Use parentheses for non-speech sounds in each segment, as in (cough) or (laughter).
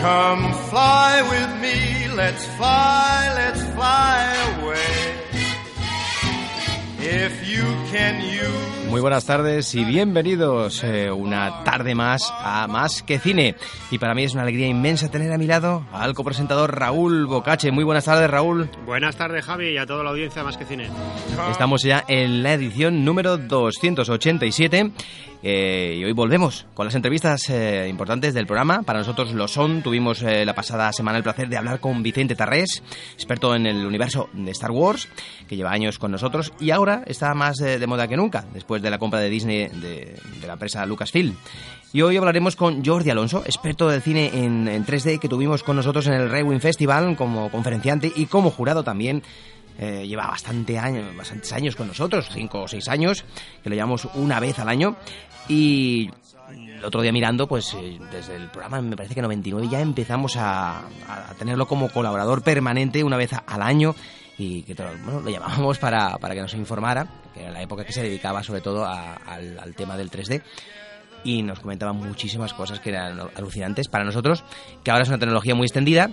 Come fly with me, let's fly, let's fly away. If you can use Muy buenas tardes y bienvenidos eh, una tarde más a Más que Cine. Y para mí es una alegría inmensa tener a mi lado al copresentador Raúl Bocache. Muy buenas tardes, Raúl. Buenas tardes, Javi, y a toda la audiencia de Más que Cine. Estamos ya en la edición número 287 eh, y hoy volvemos con las entrevistas eh, importantes del programa. Para nosotros lo son. Tuvimos eh, la pasada semana el placer de hablar con Vicente Tarrés, experto en el universo de Star Wars, que lleva años con nosotros y ahora está más eh, de moda que nunca, después de la compra de Disney de, de la empresa Lucasfilm. Y hoy hablaremos con Jordi Alonso, experto del cine en, en 3D que tuvimos con nosotros en el Rewind Festival como conferenciante y como jurado también. Eh, lleva bastante años, bastantes años con nosotros, cinco o seis años, que lo llevamos una vez al año. Y el otro día mirando, pues eh, desde el programa, me parece que 99 ya empezamos a, a tenerlo como colaborador permanente una vez al año y que bueno, lo llamábamos para, para que nos informara, que era la época que se dedicaba sobre todo a- al, al tema del 3D y nos comentaba muchísimas cosas que eran alucinantes para nosotros, que ahora es una tecnología muy extendida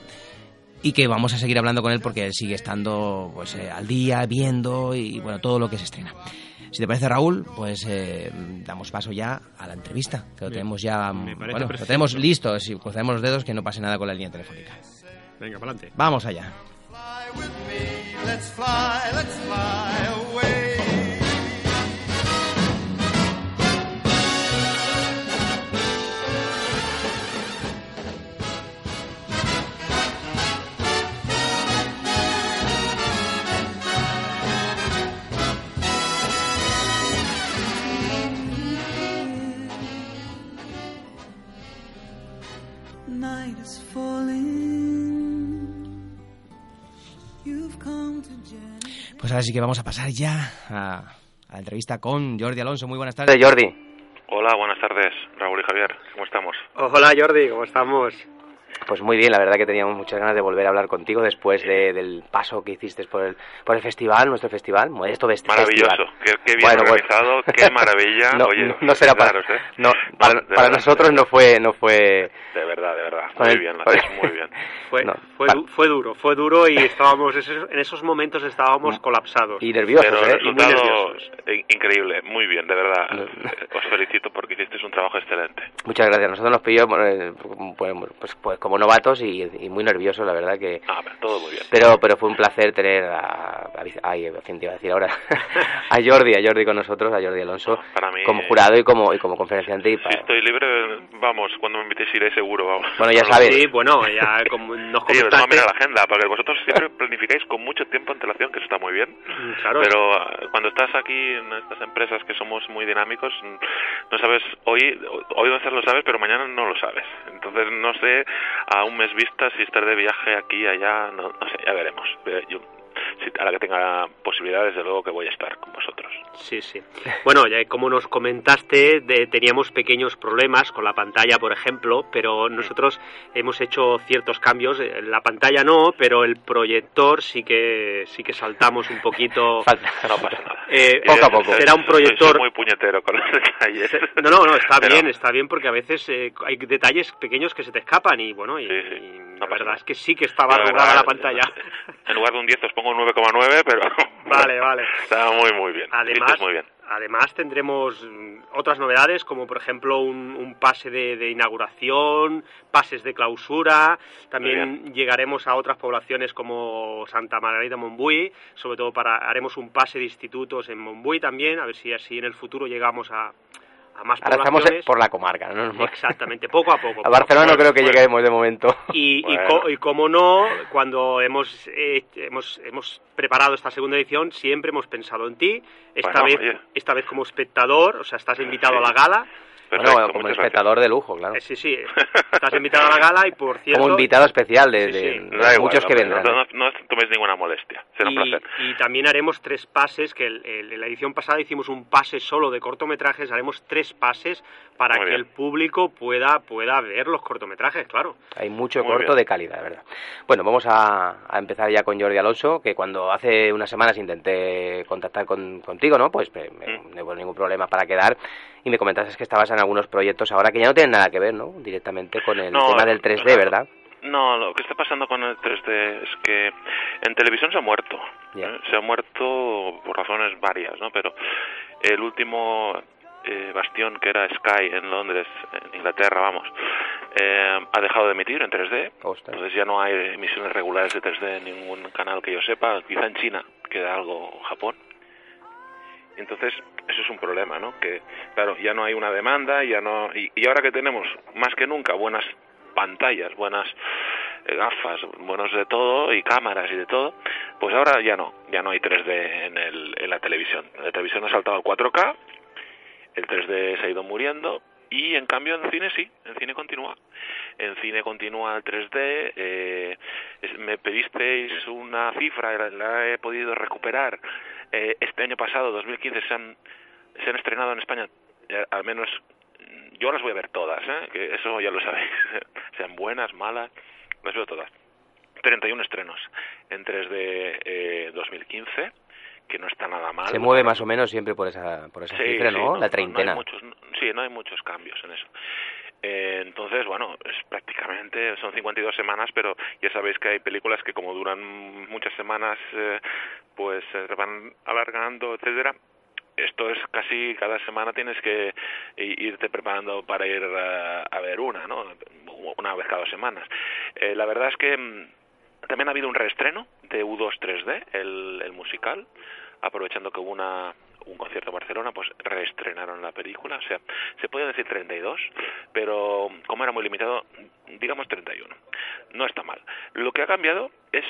y que vamos a seguir hablando con él porque él sigue estando pues eh, al día, viendo y bueno, todo lo que se estrena. Si te parece, Raúl, pues eh, damos paso ya a la entrevista, que lo Bien. tenemos ya, bueno, lo tenemos listo, si cruzamos los dedos que no pase nada con la línea telefónica. Venga, para adelante. Vamos allá. fly with me, let's fly, let's fly away. Pues ahora sí que vamos a pasar ya a, a la entrevista con Jordi Alonso. Muy buenas tardes, Jordi. Hola, buenas tardes, Raúl y Javier. ¿Cómo estamos? Hola, Jordi, ¿cómo estamos? Pues muy bien, la verdad que teníamos muchas ganas de volver a hablar contigo después de- del paso que hiciste por el, por el festival, nuestro festival, Modesto Fest- Maravilloso. Festival. Qué, qué bien Bueno, bueno. organizado, qué (laughs) maravilla. No, Oye, no, no será para, ¿eh? no, para, para verdad, nosotros no fue, no fue, De verdad, de verdad. Muy el- bien, lo con- hacéis muy bien. (laughs) Fue, No, fue, pa- du- fue duro, fue duro y (laughs) estábamos, en esos momentos estábamos colapsados. y nerviosos, Pero ¿eh? muy nerviosos. increíble, muy bien, de verdad. Eh, Os felicito porque hicisteis un trabajo excelente. Muchas gracias. Nosotros nos pilló eh, pues, pues, pues como novatos y, y muy nerviosos, la verdad que. Ah, pero todo muy bien. Pero, pero fue un placer tener a, a, ay, quién te iba a decir ahora, (laughs) a Jordi, a Jordi con nosotros, a Jordi Alonso, Para mí- como jurado y como, y como conferenciante. Y Si para- estoy libre, vamos, cuando me invitéis iré seguro, vamos. Bueno, ya No sabes. Sí, bueno, ya como nos Sí, comentaste... mira la agenda, porque vosotros siempre planificáis con mucho tiempo antelación, que eso está muy bien. Mm, Claro, Pero eh, cuando estás aquí en estas empresas que somos muy dinámicos, mm, no sabes, hoy, hoy veces lo sabes, pero mañana no lo sabes. Entonces no sé a un mes vista si estar de viaje aquí, allá, no, no sé, ya veremos. A la que tenga posibilidades, desde luego que voy a estar con vosotros. Sí, sí. Bueno, ya como nos comentaste, de- teníamos pequeños problemas con la pantalla, por ejemplo, pero nosotros hemos hecho ciertos cambios. Eh, La pantalla no, pero el proyector sí que sí que saltamos un poquito. (laughs) Falta. No pasa nada. Eh, Poco a poco. Será un Soy- soy proyector. muy puñetero con los detalles. No, no, no, está Pero- bien, está bien porque a veces eh, hay detalles pequeños que se te escapan y bueno, y, Sí, sí. y no La verdad nada. es que sí que estaba arrugada la pantalla. En lugar de un 10 os pongo un 9,9, pero... (laughs) Vale, vale. (laughs) Está muy, muy bien. Además, Dices muy bien. además tendremos mm, otras novedades como por ejemplo un, un pase de, de inauguración, pases de clausura, también llegaremos a otras poblaciones como Santa Margarita Montbui, sobre todo para haremos un pase de institutos en Montbui también, a ver si así en el futuro llegamos a, a más Ahora estamos por la comarca, ¿no? Exactamente, poco a poco. A Barcelona no creo que lleguemos de momento. Y, y, Bueno. co- y como no, cuando hemos, eh, hemos, hemos preparado esta segunda edición, siempre hemos pensado en ti. Esta, Bueno, vez, oye. esta vez como espectador, o sea, estás invitado Sí. a la gala. Bueno, Perfecto, como muchas espectador de lujo, claro. Eh, sí, sí, estás invitado a la gala y por cierto... Como invitado especial de, Sí, de- sí. de gracias. Igual, muchos que vendrán. No, no, no toméis ninguna molestia. Será un y, placer. y también haremos tres pases, que el- el- en la edición pasada hicimos un pase solo de cortometrajes, haremos tres pases para Muy que bien. el público pueda, pueda ver los cortometrajes, claro. Hay mucho Muy corto bien. de calidad, ¿verdad? Bueno, vamos a, a empezar ya con Jordi Alonso, que cuando hace unas semanas intenté contactar con- contigo, ¿no? Pues me- me- Mm. no hubo ningún problema para quedar y me comentaste que estabas en algunos proyectos ahora que ya no tienen nada que ver, ¿no? Directamente con el No, tema del 3D, no. ¿verdad? No, lo que está pasando con el 3D es que en televisión se ha muerto. ¿eh? Se ha muerto por razones varias, ¿no? Pero el último eh, bastión que era Sky en Londres, en Inglaterra, vamos, eh, ha dejado de emitir en 3D. Ostras. Entonces ya no hay emisiones regulares de 3D en ningún canal que yo sepa. Quizá en China queda algo, Japón. Entonces, eso es un problema, ¿no? Que, claro, ya no hay una demanda, ya no... Y, y ahora que tenemos, más que nunca, buenas pantallas, buenas eh, gafas, buenos de todo, y cámaras y de todo, pues ahora ya no, ya no hay 3D en, el, en la televisión. La televisión ha saltado al 4K, el 3D se ha ido muriendo, y en cambio en cine sí, en cine continúa. En cine continúa el 3D, eh, me pedisteis una cifra, la he podido recuperar. Eh, este año pasado, 2015, se han, se han estrenado en España, eh, al menos mm, yo las voy a ver todas, ¿eh? que eso ya lo sabéis, (laughs) sean buenas, malas, las veo todas. 31 estrenos en 3D eh, 2015, que no está nada mal. Se mueve más o menos siempre por esa, por esa Sí, cifra, sí, ¿no? La No hay treintena. muchos, sí, no hay muchos cambios en eso. Eh, entonces, bueno, es prácticamente, son 52 semanas, pero ya sabéis que hay películas que como duran muchas semanas, eh, pues se van alargando, etcétera. Esto es casi cada semana tienes que irte preparando para ir a ver una, ¿no? Una vez cada dos semanas. Eh, la verdad es que mm, también ha habido un reestreno de U2 3D, el, el musical, aprovechando que hubo una, un concierto en Barcelona, pues reestrenaron la película. O sea, se puede decir 32, pero como era muy limitado, digamos 31. No está mal. Lo que ha cambiado es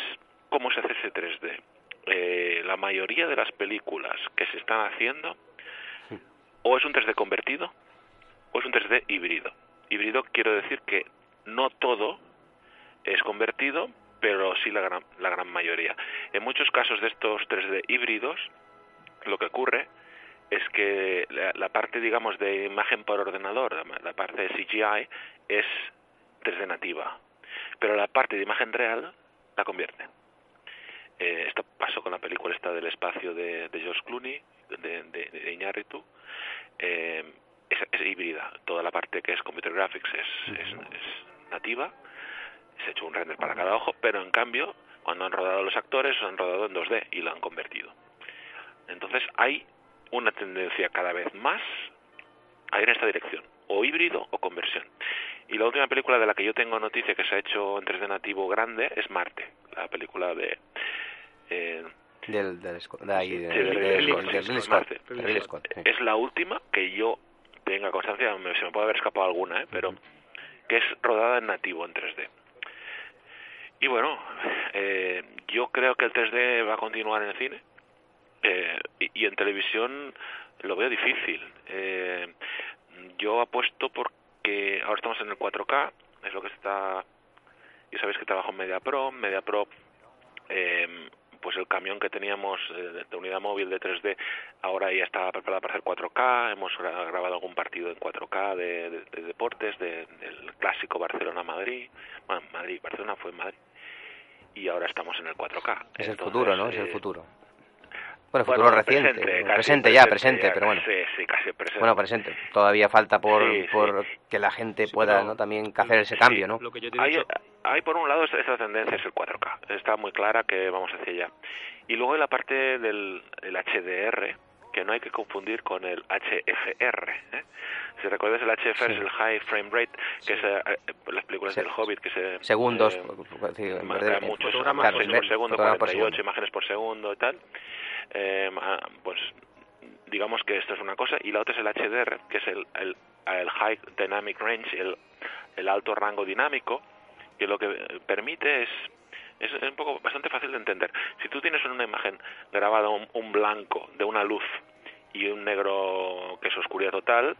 cómo se hace ese 3D. Eh, la mayoría de las películas que se están haciendo o es un 3D convertido o es un 3D híbrido. Híbrido quiero decir que no todo es convertido, pero sí la gran, la gran mayoría. En muchos casos de estos 3D híbridos, lo que ocurre es que la, la parte, digamos, de imagen por ordenador, la, la parte de CGI, es 3D nativa, pero la parte de imagen real la convierte. Eh, esto pasó con la película esta del espacio de, de George Clooney, de, de, de Iñárritu. Eh, es, es híbrida. Toda la parte que es computer graphics es, es, es nativa. Se ha hecho un render para cada ojo, pero en cambio, cuando han rodado los actores, lo han rodado en 2D y lo han convertido. Entonces hay una tendencia cada vez más a ir en esta dirección, o híbrido o conversión. Y la última película de la que yo tengo noticia que se ha hecho en 3D nativo grande es Marte, la película de... Eh, Del, del, es la última que yo tenga constancia, me- se me puede haber escapado alguna, ¿eh? pero que es rodada en nativo, en 3D. Y bueno, eh, yo creo que el 3D va a continuar en el cine eh, y, y en televisión lo veo difícil. Eh, yo apuesto porque ahora estamos en el 4K, es lo que está... Y sabéis que trabajo en Media Pro, Media Pro eh, pues el camión que teníamos eh, de unidad móvil de 3D ahora ya está preparado para hacer 4K, hemos gra- grabado algún partido en 4K de, de- de deportes, de- del clásico Barcelona-Madrid, bueno, Madrid, Barcelona fue en Madrid, y ahora estamos en el 4K. Es el futuro, ¿no? Es el eh, futuro. Bueno, bueno, futuro reciente. presente, casi presente ya, presente, ya, pero bueno. Sí, sí, casi presente. Bueno, presente. Todavía falta por, Sí, sí. por que la gente Sí, pueda pero- ¿no? también hacer ese cambio, ¿no? Lo que yo te he dicho, hay por un lado esta, tendencia es el 4K, está muy clara que vamos hacia allá. Y luego hay la parte del el HDR, que no hay que confundir con el HFR. ¿eh? Si recuerdas el HFR es el High Frame Rate, que es eh, las películas del Hobbit que se Segundos. eh, sí, en de- muchos fotogramas claro, por en vez- segundo, fotogramas por 48 segundo. imágenes por segundo y tal. Eh, pues digamos que esto es una cosa y la otra es el HDR, que es el, el, el High Dynamic Range, el, el alto rango dinámico, que lo que eh, permite es es un poco bastante fácil de entender. Si tú tienes en una imagen grabado un, un blanco de una luz y un negro que es oscuridad total,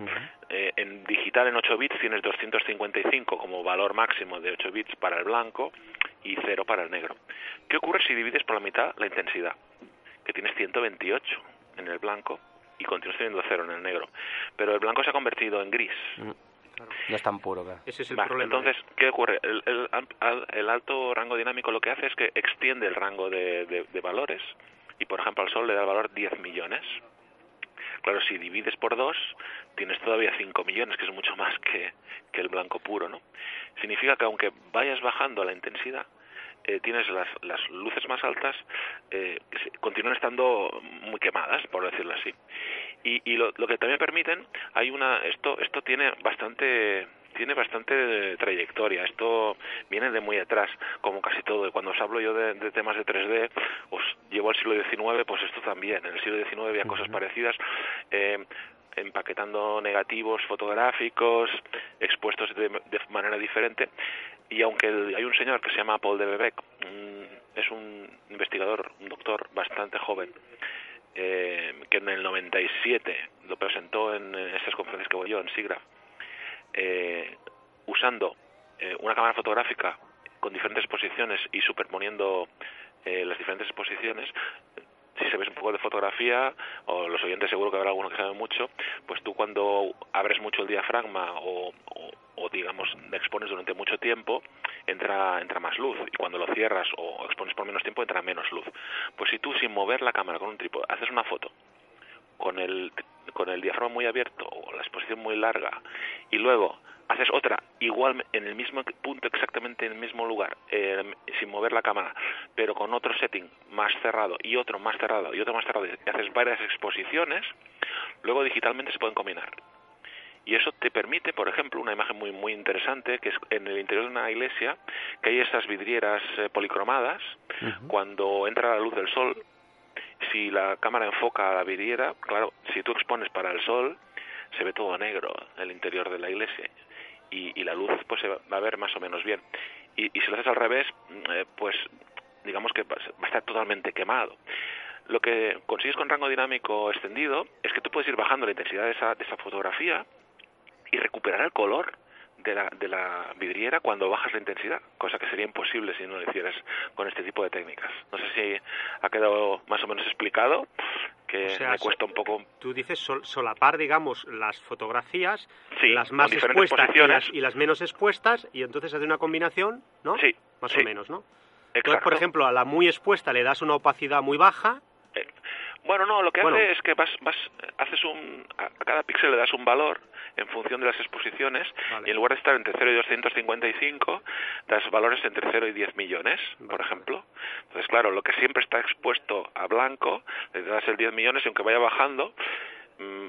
eh, en digital en 8 bits tienes 255 como valor máximo de 8 bits para el blanco y 0 para el negro. ¿Qué ocurre si divides por la mitad la intensidad? Que tienes 128 en el blanco y continúas teniendo 0 en el negro. Pero el blanco se ha convertido en gris. No es tan puro, claro. Ese es el Vale, problema. entonces, ¿qué ocurre? El, el- al- el alto rango dinámico lo que hace es que extiende el rango de, de- de valores y, por ejemplo, al Sol le da el valor 10 millones. Claro, si divides por 2, tienes todavía 5 millones, que es mucho más que, que el blanco puro, ¿no? Significa que aunque vayas bajando la intensidad, eh, tienes las, las luces más altas, eh, continúan estando muy quemadas, por decirlo así. Y, y lo, lo que también permiten, hay una, esto, esto tiene bastante tiene bastante trayectoria. Esto viene de muy atrás, como casi todo. Y cuando os hablo yo de, de temas de 3D, os llevo al siglo XIX, pues esto también. En el siglo XIX había cosas parecidas. eh, empaquetando negativos fotográficos expuestos de, de manera diferente y aunque hay un señor que se llama Paul de Bebeck un- es un investigador un doctor bastante joven eh, que en el 97 lo presentó en, en estas conferencias que voy yo en SIGGRAPH eh, usando eh, una cámara fotográfica con diferentes posiciones y superponiendo eh, las diferentes posiciones si sabes un poco de fotografía, o los oyentes seguro que habrá alguno que sabe mucho, pues tú cuando abres mucho el diafragma o, o, o, digamos expones durante mucho tiempo, entra, entra más luz. Y cuando lo cierras o expones por menos tiempo, entra menos luz. Pues si tú sin mover la cámara con un trípode haces una foto con el, con el diafragma muy abierto o la exposición muy larga y luego haces otra igual en el mismo punto exactamente en el mismo lugar eh, sin mover la cámara pero con otro setting más cerrado y otro más cerrado y otro más cerrado y haces varias exposiciones luego digitalmente se pueden combinar. Y eso te permite, por ejemplo, una imagen muy muy interesante que es en el interior de una iglesia que hay esas vidrieras eh, policromadas. Cuando entra la luz del sol si la cámara enfoca a la vidriera, claro, si tú expones para el sol, se ve todo negro el interior de la iglesia y, y la luz pues se va a ver más o menos bien. Y, y si lo haces al revés, mm, eh, pues digamos que va va a estar totalmente quemado. Lo que consigues con rango dinámico extendido es que tú puedes ir bajando la intensidad de esa, de esa fotografía y recuperar el color de la, de la vidriera cuando bajas la intensidad, cosa que sería imposible si no lo hicieras con este tipo de técnicas. No sé si ha quedado más o menos explicado, que O sea, me cuesta un poco Tú dices sol- solapar, digamos, las fotografías, Sí, las más expuestas y las, y las menos expuestas, y entonces hacer una combinación, ¿no? Sí, Más sí. o menos, ¿no? Entonces, Exacto. por ejemplo, a la muy expuesta le das una opacidad muy baja, Bueno, no, lo que Bueno. hace es que vas, vas, haces un, a cada píxel le das un valor en función de las exposiciones Vale. y en lugar de estar entre 0 y 255, das valores entre 0 y 10 millones, Vale, por ejemplo. Entonces, claro, lo que siempre está expuesto a blanco, le das el 10 millones y aunque vaya bajando, mm,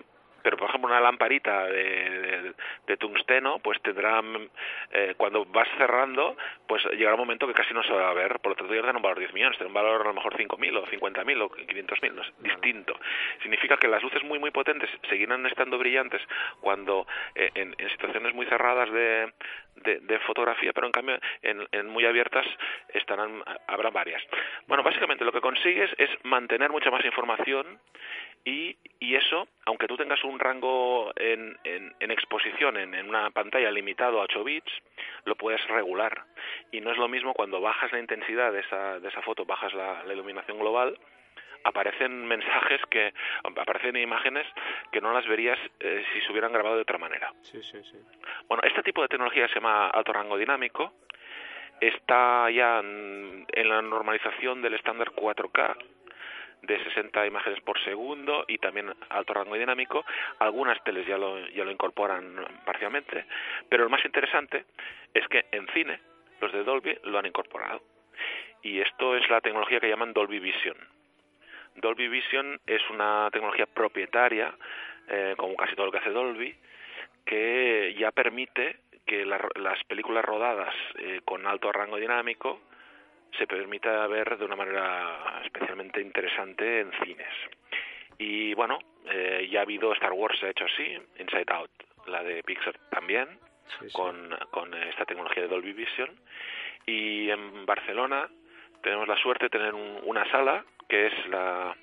pero por ejemplo una lamparita de, de- de tungsteno pues tendrá eh, cuando vas cerrando pues llegará un momento que casi no se va a ver. Por lo tanto ya dan un valor 10 millones tiene un valor a lo mejor 5.000 o 50.000 o 500.000 no es distinto. Significa que las luces muy muy potentes seguirán estando brillantes cuando eh, en, en situaciones muy cerradas de, de, de fotografía pero en cambio en, en muy abiertas estarán habrá varias. Bueno básicamente lo que consigues es mantener mucha más información y, y eso, aunque tú tengas un rango en, en, en exposición en, en una pantalla limitado a 8 bits, lo puedes regular. Y no es lo mismo cuando bajas la intensidad de esa, de esa foto, bajas la, la iluminación global, aparecen mensajes que aparecen imágenes que no las verías eh, si se hubieran grabado de otra manera. Sí, sí, sí. Bueno, este tipo de tecnología se llama alto rango dinámico. Está ya en, en la normalización del estándar 4K de 60 imágenes por segundo y también alto rango dinámico. Algunas teles ya lo, ya lo incorporan parcialmente, pero lo más interesante es que en cine los de Dolby, lo han incorporado. Y esto es la tecnología que llaman Dolby Vision. Dolby Vision es una tecnología propietaria, eh, como casi todo lo que hace Dolby, que ya permite que la- las películas rodadas eh, con alto rango dinámico se permita ver de una manera especialmente interesante en cines. Y bueno, eh, ya ha habido Star Wars hecho así, Inside Out, la de Pixar también, Con, con esta tecnología de Dolby Vision. Y en Barcelona tenemos la suerte de tener un- una sala que es la,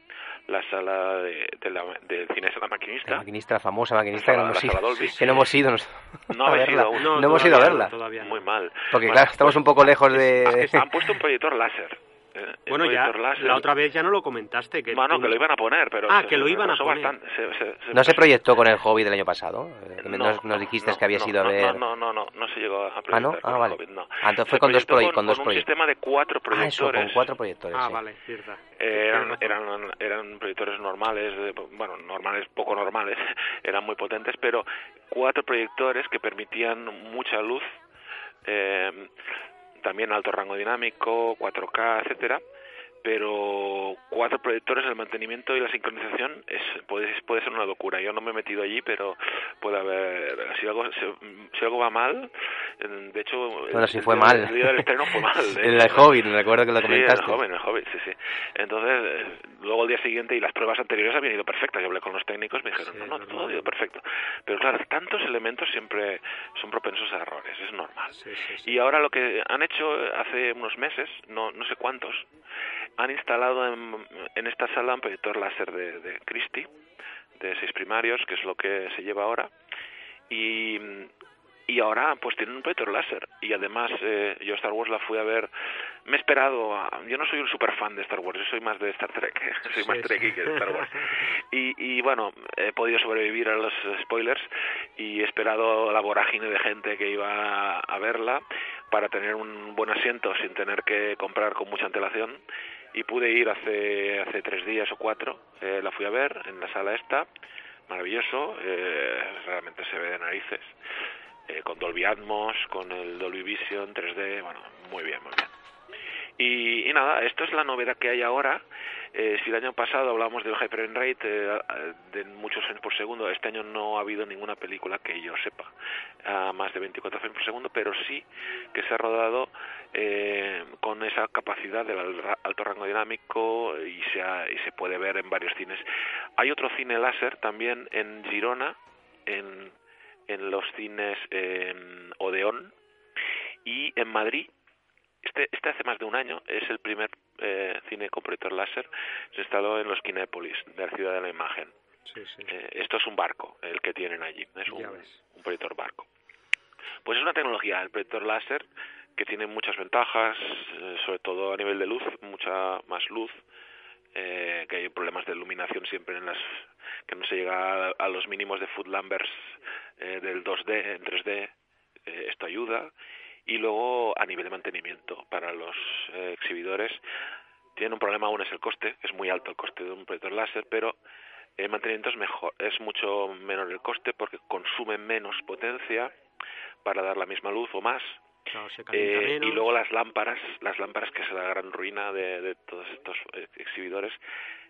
la sala de, de la, del cine de la maquinista. La maquinista, la famosa maquinista que no La hemos sala ido. Que no hemos ido. nos- No a verla. ido aún. No, hemos ido a verla. Muy mal. Porque Bueno, claro, estamos un poco lejos de... Han puesto un proyector láser. Eh, Bueno, ya láser. la otra vez ya no lo comentaste. Que Bueno, tú- que lo iban a poner, pero... Ah, se- que lo iban a poner. bastante, se- se- se- ¿No se proyectó con el hobby del año pasado? Eh, No, nos, nos dijiste no, que habías no, ido a no, ver... No, no, no, no se llegó a proyectar Ah, ¿no? con Ah, el vale. COVID, no. Ah, entonces fue con dos, proye- con dos un proyectos. sistema de cuatro Ah, eso, proyectores. con cuatro proyectores, Ah, sí. vale, cierta. Eh, eran, eran, eran proyectores normales, de- bueno, normales, poco normales, (laughs) eran muy potentes, pero cuatro proyectores que permitían mucha luz, eh, también alto rango dinámico, 4K, etcétera, pero cuatro proyectores, el mantenimiento y la sincronización es, puede, puede ser una locura. Yo no me he metido allí, pero puede haber, si algo, si, si algo va mal, de hecho, Bueno, el- si fue el- mal. el día del estreno fue mal. (laughs) ¿eh? El Hobbit, recuerdo que lo Sí, comentaste. el joven, el joven, sí, sí. Entonces, eh, luego el día siguiente y las pruebas anteriores habían ido perfectas. Yo hablé con los técnicos, me dijeron, no, no, todo ha ido perfecto. Pero claro, tantos elementos siempre son propensos a errores, es normal. Y ahora lo que han hecho hace unos meses, no, no sé cuántos, han instalado en, en esta sala un proyector láser de, de Christie, de seis primarios, que es lo que se lleva ahora. Y, y ahora pues tienen un proyector láser y además eh, yo Star Wars la fui a ver me he esperado a- yo no soy un super fan de Star Wars yo soy más de Star Trek (laughs) soy más Sí, Trekkie sí. que de Star Wars y, y bueno he podido sobrevivir a los spoilers y he esperado la vorágine de gente que iba a verla para tener un buen asiento sin tener que comprar con mucha antelación y pude ir hace hace tres días o cuatro eh, la fui a ver en la sala esta maravilloso eh, realmente se ve de narices eh, con Dolby Atmos, con el Dolby Vision 3D, bueno, muy bien, muy bien. Y, y nada, esto es la novedad que hay ahora. Eh, si el año pasado hablábamos del hyper rate eh, de muchos frames por segundo, este año no ha habido ninguna película que yo sepa a más de 24 frames por segundo, pero sí que se ha rodado eh, con esa capacidad del al- alto rango dinámico y se, ha- y se puede ver en varios cines. Hay otro cine láser también en Girona, en, en los cines eh, Odeón y en Madrid este, este hace más de un año es el primer eh, cine con proyector láser se instaló en los Kinépolis de la ciudad de la imagen. Eh, esto es un barco el que tienen allí es un, proyector barco. Pues es una tecnología el proyector láser que tiene muchas ventajas eh, sobre todo a nivel de luz mucha más luz eh, que hay problemas de iluminación siempre en las que no se llega a, a los mínimos de foot numbers eh, del 2D en 3D eh, esto ayuda y luego a nivel de mantenimiento para los eh, exhibidores tiene un problema aún es el coste es muy alto el coste de un proyector láser pero el mantenimiento es mejor es mucho menor el coste porque consume menos potencia para dar la misma luz o más Claro, se calienta eh, y luego las lámparas, las lámparas que es la gran ruina de, de todos estos eh, exhibidores,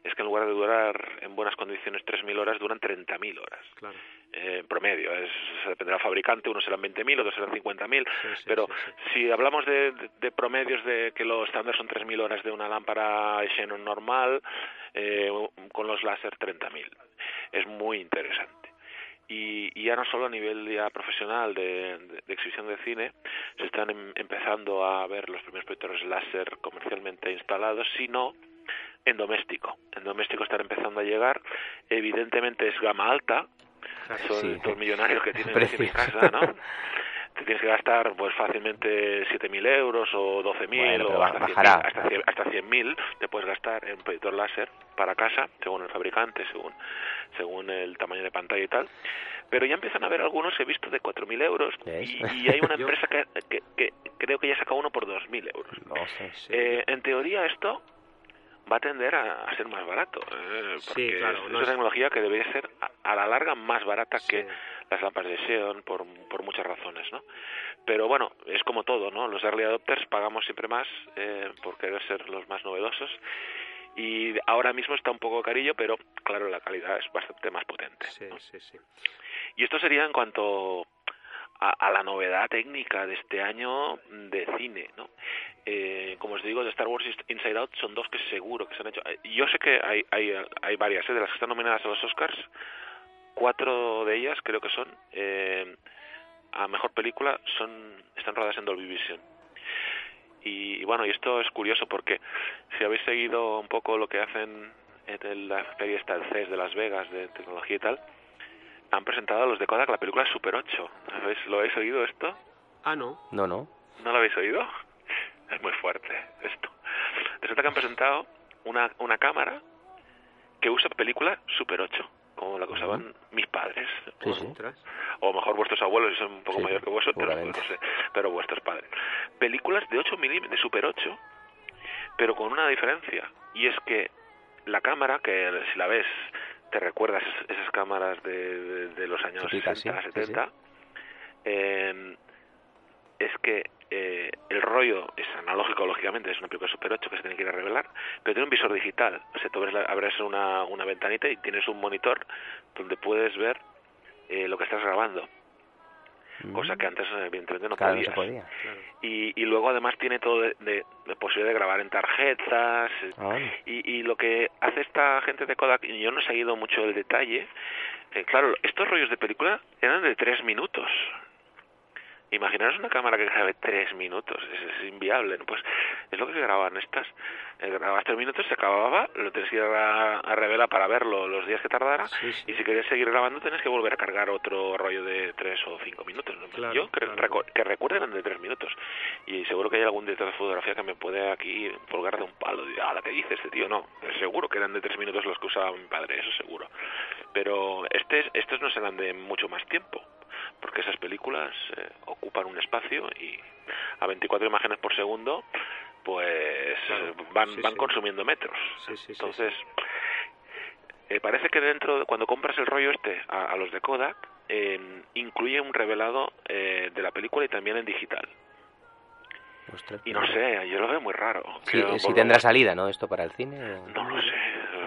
es que en lugar de durar en buenas condiciones 3.000 horas, duran 30.000 horas. Claro. Eh, en promedio, es, dependerá del fabricante, unos serán 20.000, otros serán 50.000, Sí, sí, pero sí, si hablamos de, de- de promedios de que los estándares son 3.000 horas de una lámpara Xenon normal, eh, con los láser 30.000. Es muy interesante y, y ya no solo a nivel ya profesional de, de- de exhibición de cine se están em- empezando a ver los primeros proyectores láser comercialmente instalados, sino en doméstico. En doméstico están empezando a llegar. Evidentemente es gama alta, son Sí. estos millonarios que tienen (laughs) en casa, ¿no? (laughs) Te tienes que gastar pues fácilmente 7.000 euros o 12.000 Bueno, o hasta 100.000 bajará. hasta 100.000 hasta 100.000 te puedes gastar en un proyector láser para casa, según el fabricante, según según el tamaño de pantalla y tal. Pero ya empiezan a haber algunos, he visto, de 4.000 euros y, y hay una (laughs) empresa que, que, que creo que ya saca uno por 2.000 euros. No sé. Eh, en teoría esto va a tender a, a ser más barato, eh, Sí, porque claro, es, no una es- tecnología que debería ser a, a la larga más barata que las lámparas de Xeon, por, por muchas razones, ¿no? Pero bueno, es como todo, ¿no? Los early adopters pagamos siempre más eh, por querer ser los más novedosos y ahora mismo está un poco carillo, pero claro, la calidad es bastante más potente. Sí, ¿no? sí, sí. Y esto sería en cuanto a, a la novedad técnica de este año de cine, ¿no? Eh, como os digo, de Star Wars Inside Out son dos que seguro que se han hecho. Yo sé que hay, hay, hay varias, ¿eh? de las que están nominadas a los Oscars, cuatro de ellas creo que son eh, a mejor película son están rodadas en Dolby Vision. Y, y bueno, y esto es curioso porque si habéis seguido un poco lo que hacen en la feria esta del CES de Las Vegas de tecnología y tal, han presentado a los de Kodak la película Super 8. ¿Habéis- ¿Lo habéis oído esto? Ah, no. No, no. ¿No lo habéis oído? (laughs) Es muy fuerte esto. Resulta que han presentado una, una cámara que usa película Super 8, como la que usaban mis padres. Sí, sí. Ostras. O mejor vuestros abuelos, si son un poco Sí, mayor que vosotros, pues seguramente. no sé, pero vuestros padres. Películas de 8 milímetros, de Super 8, pero con una diferencia. Y es que la cámara, que si la ves, te recuerdas esas, cámaras de, de- de los años Típicas, 60, sí, sí, 70, eh, es que eh, el rollo es analógico, lógicamente, es una película Super 8 que se tiene que ir a revelar, pero tiene un visor digital. O sea, tú abres, la- abres una, una ventanita y tienes un monitor donde puedes ver eh, lo que estás grabando. Cosa que antes, eh, evidentemente, no Mm. Claro, no podías. se podía. Claro. Y, y luego, además, tiene todo de, de- de posibilidad de grabar en tarjetas. eh, Ah, y, y lo que hace esta gente de Kodak, y yo no he seguido mucho el detalle, eh, claro, estos rollos de película eran de tres minutos. Imaginaros una cámara que grabe tres minutos, es, es inviable. ¿no? Pues es lo que grababan estas. Eh, grababas tres minutos, se acababa, lo tienes que ir a, a revela para verlo los días que tardara. Sí, sí. Y si querías seguir grabando, tienes que volver a cargar otro rollo de tres o cinco minutos. ¿no? Claro, yo creo, claro. que recuerden de tres minutos. Y seguro que hay algún director de fotografía que me puede aquí colgar de un palo. Y, ah, la que dice este tío, no. Seguro que eran de tres minutos los que usaba mi padre, eso seguro. Pero este, estos no serán de mucho más tiempo. Porque esas películas eh, ocupan un espacio y a 24 imágenes por segundo, pues Claro, van, sí, van sí. consumiendo metros. Sí, sí, sí, Entonces, eh, parece que dentro, de- cuando compras el rollo este a, a los de Kodak, eh, incluye un revelado eh, de la película y también en digital. ostras. Y no sé, yo lo veo muy raro. Sí, si tendrá salida, ¿no? Esto para el cine. o- No lo sé.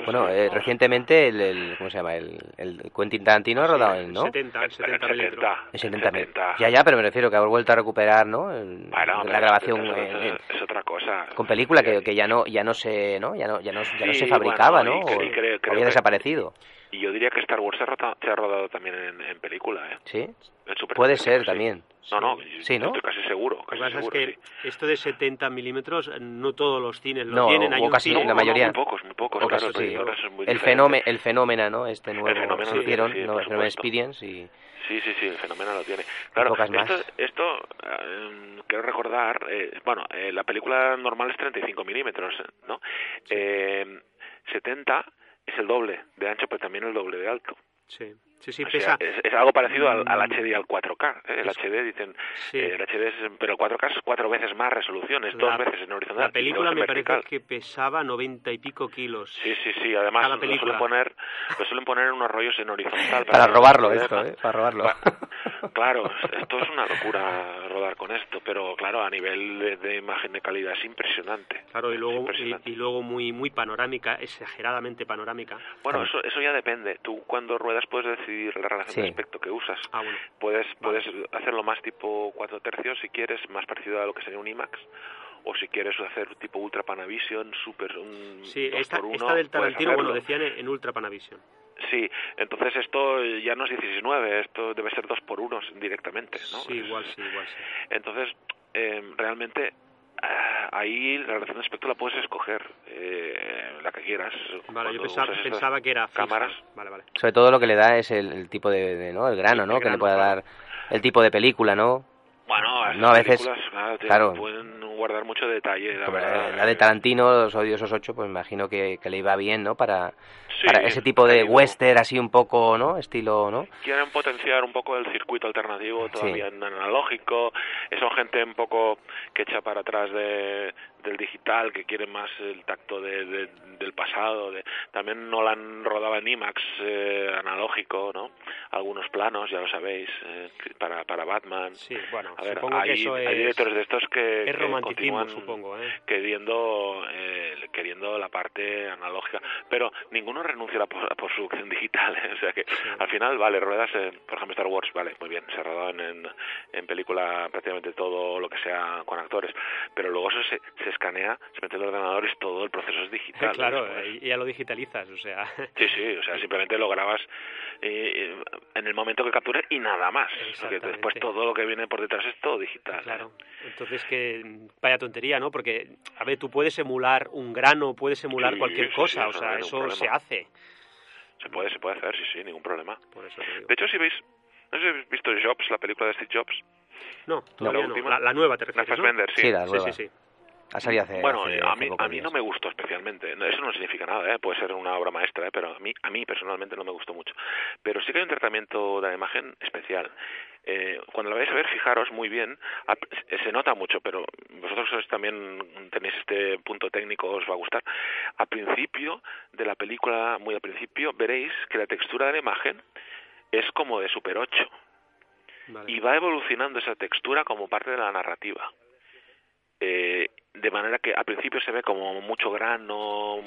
Bueno, No eh, recientemente el, el- ¿cómo se llama? El, el Quentin Tarantino ha rodado en, ¿no? 70, 70 En milímetros. 70, En 70 mil. 70. Ya, ya, pero me refiero que ha vuelto a recuperar, ¿no? El- Bueno, la grabación eso- en- en- es otra cosa. con película que, que ya no ya no se, ¿no? Ya no ya no, ya no Sí, se fabricaba, bueno, ¿no? y O cre- y creo- creo había que- desaparecido. Y yo diría que Star Wars se ha, rota- se ha rodado también en, en película, ¿eh? Sí. En Puede 35, ser sí. también. No, no, Sí, ¿no? estoy casi seguro, Lo casi que pasa es seguro, que sí. esto de 70 milímetros, eh, no todos los cines lo No, tienen. Hay o un casi cine- la mayoría. muy pocos, muy pocos, claro, sí. es muy El fenómeno, el fenómeno, ¿no? Este nuevo fenómeno que lo hicieron, sí, ¿no? el fenómeno. Experience y Sí, sí, sí, el fenómeno lo tiene. Claro, esto, más. esto eh, quiero recordar, eh, bueno, eh, la película normal es 35 milímetros, ¿no? Eh, 70 es el doble de ancho, pero también el doble de alto. Sí, sí, sí, O pesa. sea, es, es algo parecido al, al Mm. HD y al 4K. ¿eh? El Es- HD dicen, Sí. eh, el HD es, pero el 4K es cuatro veces más resolución, es dos La- veces en horizontal. La película me parece que pesaba 90 y pico kilos. Sí, sí, sí. Además, lo suelen, poner, lo suelen poner en unos rollos en horizontal. para que robarlo esto. ¿eh? Para robarlo. (laughs) Pa- Claro, esto es una locura rodar con esto, pero claro, a nivel de, de imagen de calidad es impresionante. Claro, y luego, y, y luego muy muy panorámica, exageradamente panorámica. Bueno, eso, eso ya depende. Tú cuando ruedas puedes decidir la relación Sí. de aspecto que usas. Ah, bueno. Puedes, puedes hacerlo más tipo 4 tercios si quieres, más parecido a lo que sería un IMAX. O si quieres hacer tipo Ultra Panavision, super un Sí, dos esta, por uno, esta del Tarantino, bueno, decían en Ultra Panavision. Sí, entonces esto ya no es 16-9, esto debe ser 2 por 1 directamente, ¿no? Sí, igual sí, igual sí. Entonces, eh, realmente ahí la relación de aspecto la puedes escoger, eh, la que quieras. Vale, yo pensaba, que era fija. cámaras. Vale, vale. Sobre todo lo que le da es el, el tipo de, de, ¿no? El grano, El ¿no? que le pueda claro. dar el tipo de película, ¿no? Bueno, No, a veces- películas, claro, te claro. pueden guardar mucho detalle, la Como verdad. la, la de Tarantino, Los odiosos 8, pues imagino que, que le iba bien, ¿no? Para, Sí, para ese tipo de digo, western así un poco, ¿no? Estilo, ¿no? Quieren potenciar un poco el circuito alternativo todavía en analógico. Son gente un poco que echa para atrás de, del digital que quieren más el tacto de, de- del pasado de, también Nolan rodaba en IMAX eh, analógico no algunos planos ya lo sabéis eh, que- para para Batman Sí, bueno, a ver supongo que hay, eso hay es- directores de estos que, Es que continúan supongo, ¿eh? queriendo eh, queriendo la parte analógica pero ninguno renuncia a la a postproducción (laughs) digital ¿eh? o sea que al final vale ruedas por ejemplo Star Wars vale muy bien se ha rodado en, en, en película prácticamente todo lo que sea con actores pero luego eso se, se escanea se mete en el ordenador y todo el proceso es digital (laughs) claro, después. eh, y ya lo digitalizas, o sea. Sí, sí, o sea, simplemente lo grabas eh, en el momento que capturas y nada más. Porque después todo lo que viene por detrás es todo digital. Claro. Entonces que vaya tontería, ¿no? Porque a ver, tú puedes emular un grano, puedes emular Sí, cualquier sí, cosa, sí, o no sea, ningún eso se hace. Se puede, se puede hacer, sí, sí, ningún problema. Por eso te digo. De hecho, si veis, no sé si habéis visto Jobs, la película de Steve Jobs. No, todavía la no. última. La, la nueva te La refieres, ¿no? Fassbender, sí. Sí, la Sí, nueva. sí, sí. Ha salido hace, Bueno, hace- a hace mí, a mí no me gustó especialmente. No, Eso no significa nada, ¿eh? puede ser una obra maestra, ¿eh? pero a mí, a mí personalmente no me gustó mucho. Pero sí que hay un tratamiento de la imagen especial. Eh, cuando la vais a ver, fijaros muy bien, a- se nota mucho, pero vosotros sois también tenéis este punto técnico, os va a gustar. Al principio de la película, muy al principio, veréis que la textura de la imagen es como de Super 8 Vale. y va evolucionando esa textura como parte de la narrativa. Eh, de manera que al principio se ve como mucho grano,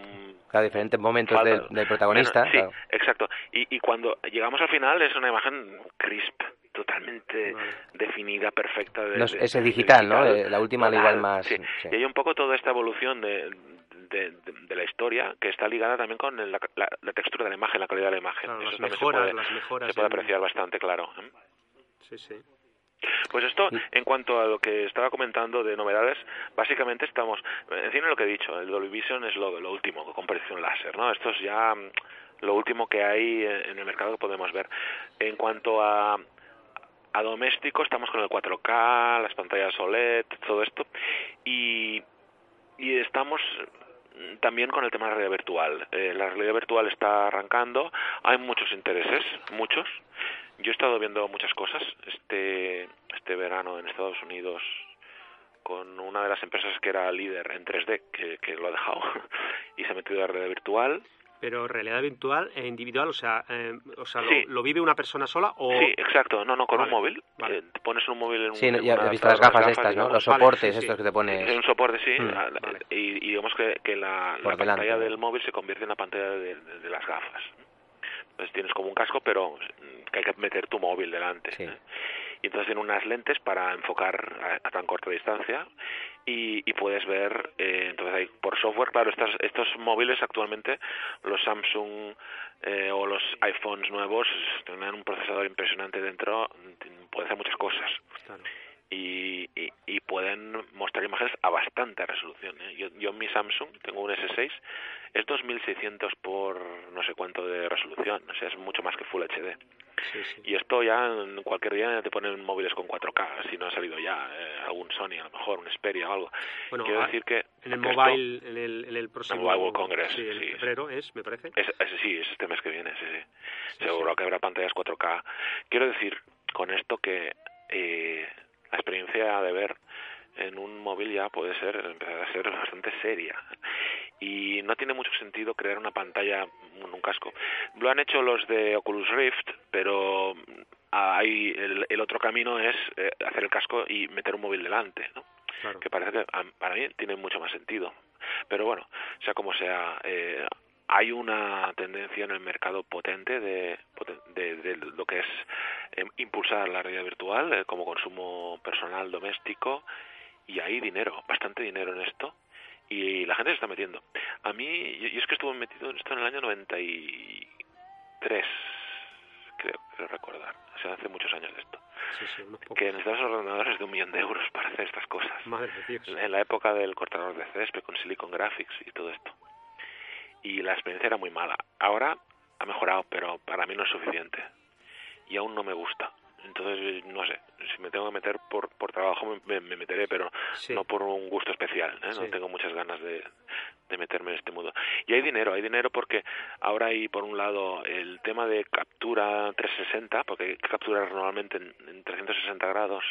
Claro, diferentes momentos falta- del, del protagonista. Bueno, sí, claro. exacto. Y, y cuando llegamos al final es una imagen crisp, totalmente Vale. definida, perfecta. De, No es- de- ese de digital, ¿no? Eh, la última Total, igual más- sí. sí. Y hay un poco toda esta evolución de, de, de- de la historia que está ligada también con la, la- la textura de la imagen, la calidad de la imagen. Claro, Eso las mejoras, se puede, las mejoras se puede en- apreciar bastante claro. ¿eh? Sí, sí. Pues esto, en cuanto a lo que estaba comentando de novedades, básicamente estamos, en cine lo que he dicho, el Dolby Vision es lo, lo último, con proyección láser, ¿no? Esto es ya lo último que hay en el mercado que podemos ver. En cuanto a, a doméstico, estamos con el 4K, las pantallas OLED, todo esto, y, y estamos también con el tema de la realidad virtual. Eh, la realidad virtual está arrancando, hay muchos intereses, muchos. Yo he estado viendo muchas cosas este, este verano en Estados Unidos con una de las empresas que era líder en 3D, que, que lo ha dejado (laughs) y se ha metido a la realidad virtual. Pero realidad virtual e individual, o sea, eh, o sea, Sí. lo, lo vive una persona sola o Sí, exacto, no, no, con Vale, un móvil. vale. Eh, te pones un móvil en un Sí, no, ya he visto las adaptador, gafas estas, ¿no? digamos. Los soportes sí. estos que te pones. Es un soporte, sí, Mm. a- Vale. y, y digamos que, que la, pantalla del móvil se convierte en la pantalla de, de- de las gafas. Entonces tienes como un casco, pero mm, que hay que meter tu móvil delante. Sí. ¿eh? Y entonces tiene unas lentes para enfocar a, a tan corta distancia y, y puedes ver, eh, entonces hay por software, claro, estas, estos móviles actualmente, los Samsung eh, o los iPhones nuevos, tienen un procesador impresionante dentro, mm, puede hacer muchas cosas Claro. y, y, y pueden mostrar imágenes a bastante resolución. ¿eh? Yo, yo en mi Samsung tengo un S6, es 2600 por no sé cuánto de resolución, o sea, es mucho más que Full HD. Sí, sí. Y esto ya en cualquier día te ponen móviles con 4K, si no ha salido ya, eh, algún Sony a lo mejor, un Xperia o algo. Bueno, Quiero ah, decir que En el que esto- mobile, en el, en el próximo Mobile World Congress, sí, febrero es, me parece. Es, es- sí, es este mes que viene, sí, sí. Seguro que habrá pantallas 4K. Quiero decir con esto que eh, la experiencia de ver en un móvil ya puede ser, empezar a ser bastante seria. Y no tiene mucho sentido crear una pantalla en un casco. Lo han hecho los de Oculus Rift, pero hay el, el otro camino es eh, hacer el casco y meter un móvil delante, ¿no? Claro. que parece que para mí tiene mucho más sentido. Pero bueno, sea como sea, eh, hay una tendencia en el mercado potente de, de, de lo que es eh, impulsar la realidad virtual eh, como consumo personal doméstico y hay dinero, bastante dinero en esto y la gente se está metiendo. A mí, yo, yo es que estuve metido en esto en el año 93, creo, creo recordar, o sea, hace muchos años de esto, Sí, sí, que necesitas ordenadores de un millón de euros para hacer estas cosas Madre de Dios. en la época del cortador de césped con Silicon Graphics y todo esto. Y la experiencia era muy mala. Ahora ha mejorado, pero para mí no es suficiente. Y aún no me gusta. Entonces, no sé, si me tengo que meter por, por trabajo me, me- me meteré, pero Sí. no por un gusto especial. ¿eh? No Sí. tengo muchas ganas de, de meterme en este mundo. Y hay dinero, hay dinero porque ahora hay, por un lado, el tema de captura 360, porque hay que capturar normalmente en, en 360 grados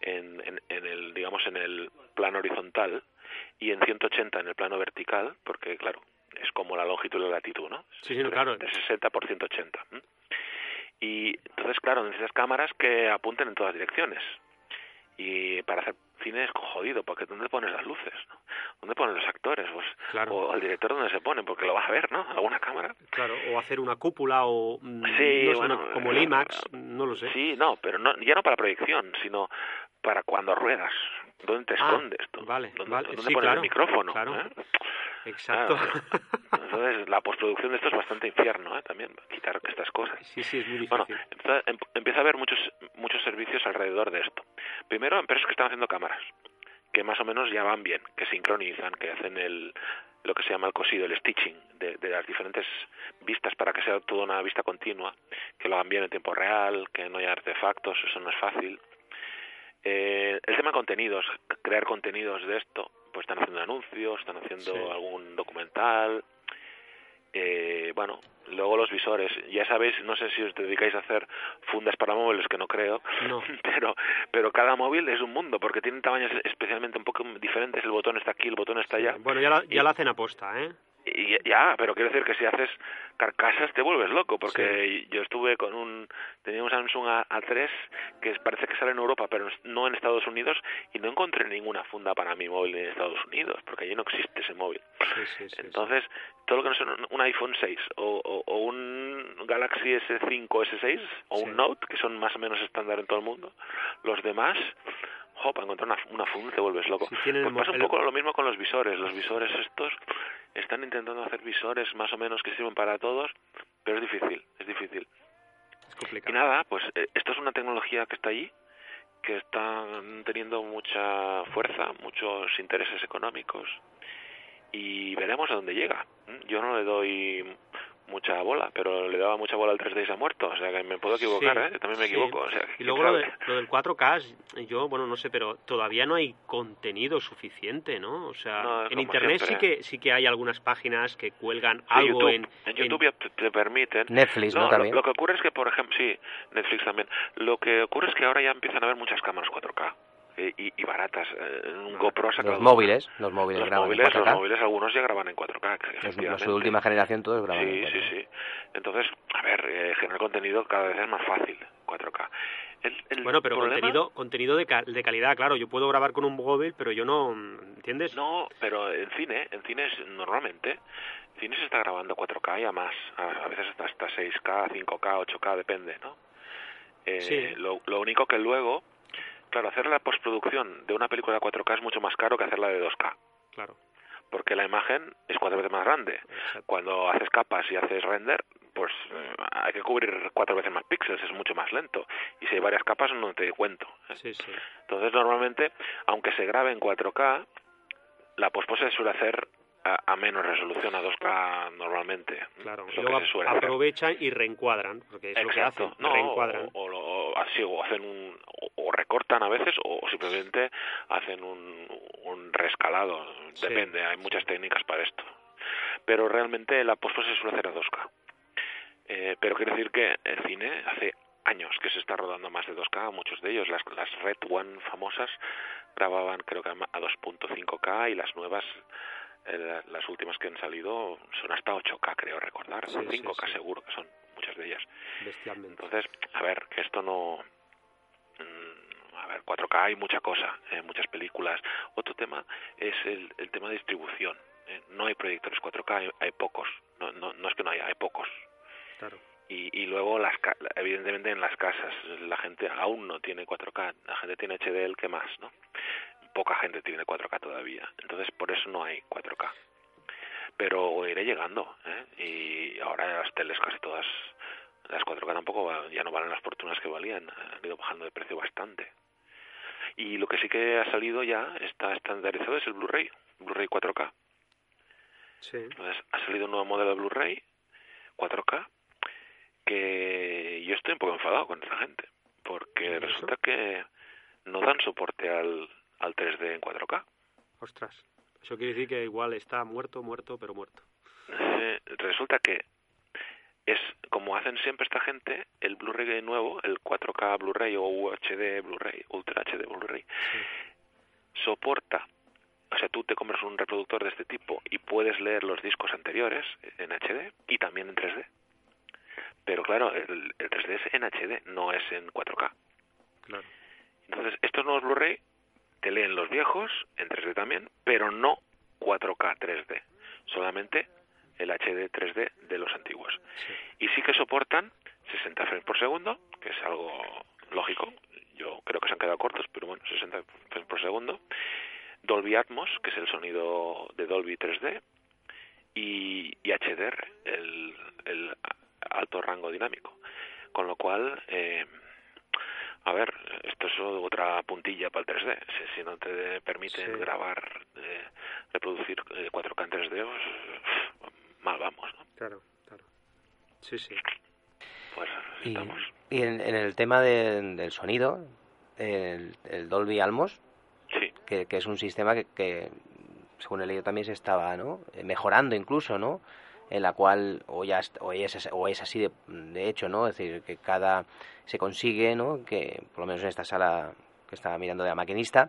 en, en, en el, digamos, en el plano horizontal, y en 180 en el plano vertical, porque claro, es como la longitud y la latitud, ¿no? Sí, sí, claro. De 60 por 180. ¿m? Y entonces, claro, necesitas cámaras que apunten en todas direcciones. Y para hacer cine es jodido, porque ¿dónde pones las luces? ¿no? ¿Dónde pones los actores? Pues, Claro. O al director dónde se pone, porque lo vas a ver, ¿no? Alguna cámara. Claro, o hacer una cúpula o mm, Sí, no bueno, una- como el eh, IMAX, no lo sé. Sí, no, pero no, ya no para proyección, sino para cuando ruedas. ¿Dónde te Ah, escondes tú? vale, ¿Dónde, vale, dónde sí, pones claro, el micrófono? claro. ¿eh? Exacto. Claro. Entonces, la postproducción de esto es bastante infierno, ¿eh? También, quitar estas cosas. sí, sí, es muy Bueno, difícil. empieza, em- empieza a haber muchos, muchos servicios alrededor de esto. Primero, empresas que están haciendo cámaras, que más o menos ya van bien, que sincronizan, que hacen el, lo que se llama el cosido, el stitching de, de las diferentes vistas para que sea toda una vista continua, que lo hagan bien en tiempo real, que no haya artefactos, eso no es fácil. Eh, el tema de contenidos, crear contenidos de esto, pues están haciendo anuncios, están haciendo Sí. algún documental. Eh, bueno, luego los visores, ya sabéis, no sé si os dedicáis a hacer fundas para móviles, que no creo, No. (laughs) pero pero cada móvil es un mundo, porque tienen tamaños especialmente un poco diferentes, el botón está aquí, el botón está allá. Bueno, ya la, ya Y- la hacen aposta, ¿eh? Y ya, pero quiero decir que si haces carcasas te vuelves loco, porque yo estuve con un, tenía un Samsung A- A3 que parece que sale en Europa, pero no en Estados Unidos, y no encontré ninguna funda para mi móvil en Estados Unidos, porque allí no existe ese móvil. Sí, sí, sí. Entonces, todo lo que no sea un- iPhone 6 o, o- o un Galaxy S5 o S6 o un Note, que son más o menos estándar en todo el mundo, los demás, jo, para encontrar una, una funda te vuelves loco. Pues pasa un poco lo mismo con los visores. Los visores estos están intentando hacer visores más o menos que sirven para todos, pero es difícil, es difícil. Es Y complicado. nada, pues eh, esto es una tecnología que está allí, que está teniendo mucha fuerza, muchos intereses económicos y veremos a dónde llega. Yo no le doy mucha bola, pero le daba mucha bola al 3D y se ha muerto, o sea que me puedo equivocar, Sí, ¿eh? Yo también me sí. equivoco, o sea, Y ¿quién luego lo, de- lo del 4K, yo, bueno, no sé, pero todavía no hay contenido suficiente, ¿no? O sea, No, en internet sí que sí que hay algunas páginas que cuelgan Sí, algo YouTube. en... En YouTube ya te, te permiten. Netflix, ¿no? lo- También. Lo, que ocurre es que, por ejemplo, sí, Netflix también. Lo que ocurre es que ahora ya empiezan a haber muchas cámaras 4K eh, y, y baratas. Eh, un GoPro ha sacado Los móviles, los móviles Los graban en móviles, los 4K. móviles, algunos ya graban en 4K. Los, los de última generación todos graban Sí, en sí, 4K. sí. Entonces, a ver, eh, generar contenido cada vez es más fácil, 4K. El, el Bueno, pero problema- contenido contenido de, ca- de calidad, claro. Yo puedo grabar con un móvil, pero yo no... ¿Entiendes? No, pero en cine, en cine es- normalmente, en cine se está grabando 4K y a más, a, a veces hasta, hasta 6K, 5K, 8K, depende, ¿no? Eh, Sí. lo, lo único que luego, claro, hacer la postproducción de una película 4K es mucho más caro que hacerla de 2K, Claro. porque la imagen es cuatro veces más grande. Exacto. Cuando haces capas y haces render, pues eh, hay que cubrir cuatro veces más píxeles, es mucho más lento. Y si hay varias capas, no te cuento. ¿eh? Sí, sí. Entonces, normalmente, aunque se grabe en 4K, la pospo se suele hacer a, a menos resolución, a 2K normalmente. Claro. Y luego suele hacer. aprovechan y reencuadran, porque es lo que Exacto. hacen, No, reencuadran. o, o lo- así, o hacen un, o, o recortan a veces, o simplemente hacen un, un rescalado. Sí, Depende, hay muchas técnicas para esto. Pero realmente la pospo se suele hacer a 2K. Eh, pero quiero decir que el cine hace años que se está rodando más de 2K, muchos de ellos, las, las Red One famosas grababan creo que a 2.5K y las nuevas, las últimas que han salido son hasta 8K creo recordar, sí, 5K sí. seguro que son muchas de ellas. Entonces, a ver, que esto no... mm, A ver, 4K hay mucha cosa, eh, muchas películas. Otro tema es el, el tema de distribución. eh, no hay proyectores 4K, hay, hay pocos. No, no, no es que no haya, hay pocos. Claro. Y, y luego, las evidentemente, en las casas, la gente aún no tiene 4K. La gente tiene HDL, ¿qué más? no Poca gente tiene 4K todavía. Entonces, por eso no hay 4K. Pero iré llegando, ¿eh? Y ahora las teles casi todas, las 4K tampoco ya no valen las fortunas que valían. Han ido bajando de precio bastante. Y lo que sí que ha salido ya, está estandarizado, es el Blu-ray. Blu-ray 4K. Sí. Entonces, ha salido un nuevo modelo de Blu-ray 4K que yo estoy un poco enfadado con esta gente porque resulta que no dan soporte al, al 3D en 4K. Ostras. Eso quiere decir que igual está muerto, muerto, pero muerto. Eh, resulta que es como hacen siempre esta gente, el Blu-ray nuevo, el 4K Blu-ray o UHD Blu-ray, Ultra HD Blu-ray, soporta, o sea, tú te compras un reproductor de este tipo y puedes leer los discos anteriores en HD y también en 3D. Pero claro, el, el 3D es en HD, no es en 4K. Claro. Entonces, estos nuevos Blu-ray te leen los viejos, en 3D también, pero no 4K 3D, solamente el HD 3D de los antiguos. Y sí que soportan 60 frames por segundo, que es algo lógico, yo creo que se han quedado cortos, pero bueno, 60 frames por segundo. Dolby Atmos, que es el sonido de Dolby 3D, y, y HDR, el, el alto rango dinámico. Con lo cual, eh, a ver, esto es otra puntilla para el 3D. Si, si no te permiten Sí. grabar, eh, reproducir eh, 4K en 3D, pues, mal vamos, ¿no? Claro, claro. Sí, sí. Pues Y, estamos. y en, en el tema de- del sonido, el, el Dolby Almos, Sí, que, que es un sistema que, que, según he leído, también se estaba ¿no? Eh, mejorando incluso, ¿no? En la cual, o, ya, est- o, es, o es así de, de hecho, ¿no? Es decir, que cada se consigue, ¿no? Que, por lo menos en esta sala que estaba mirando de la maquinista,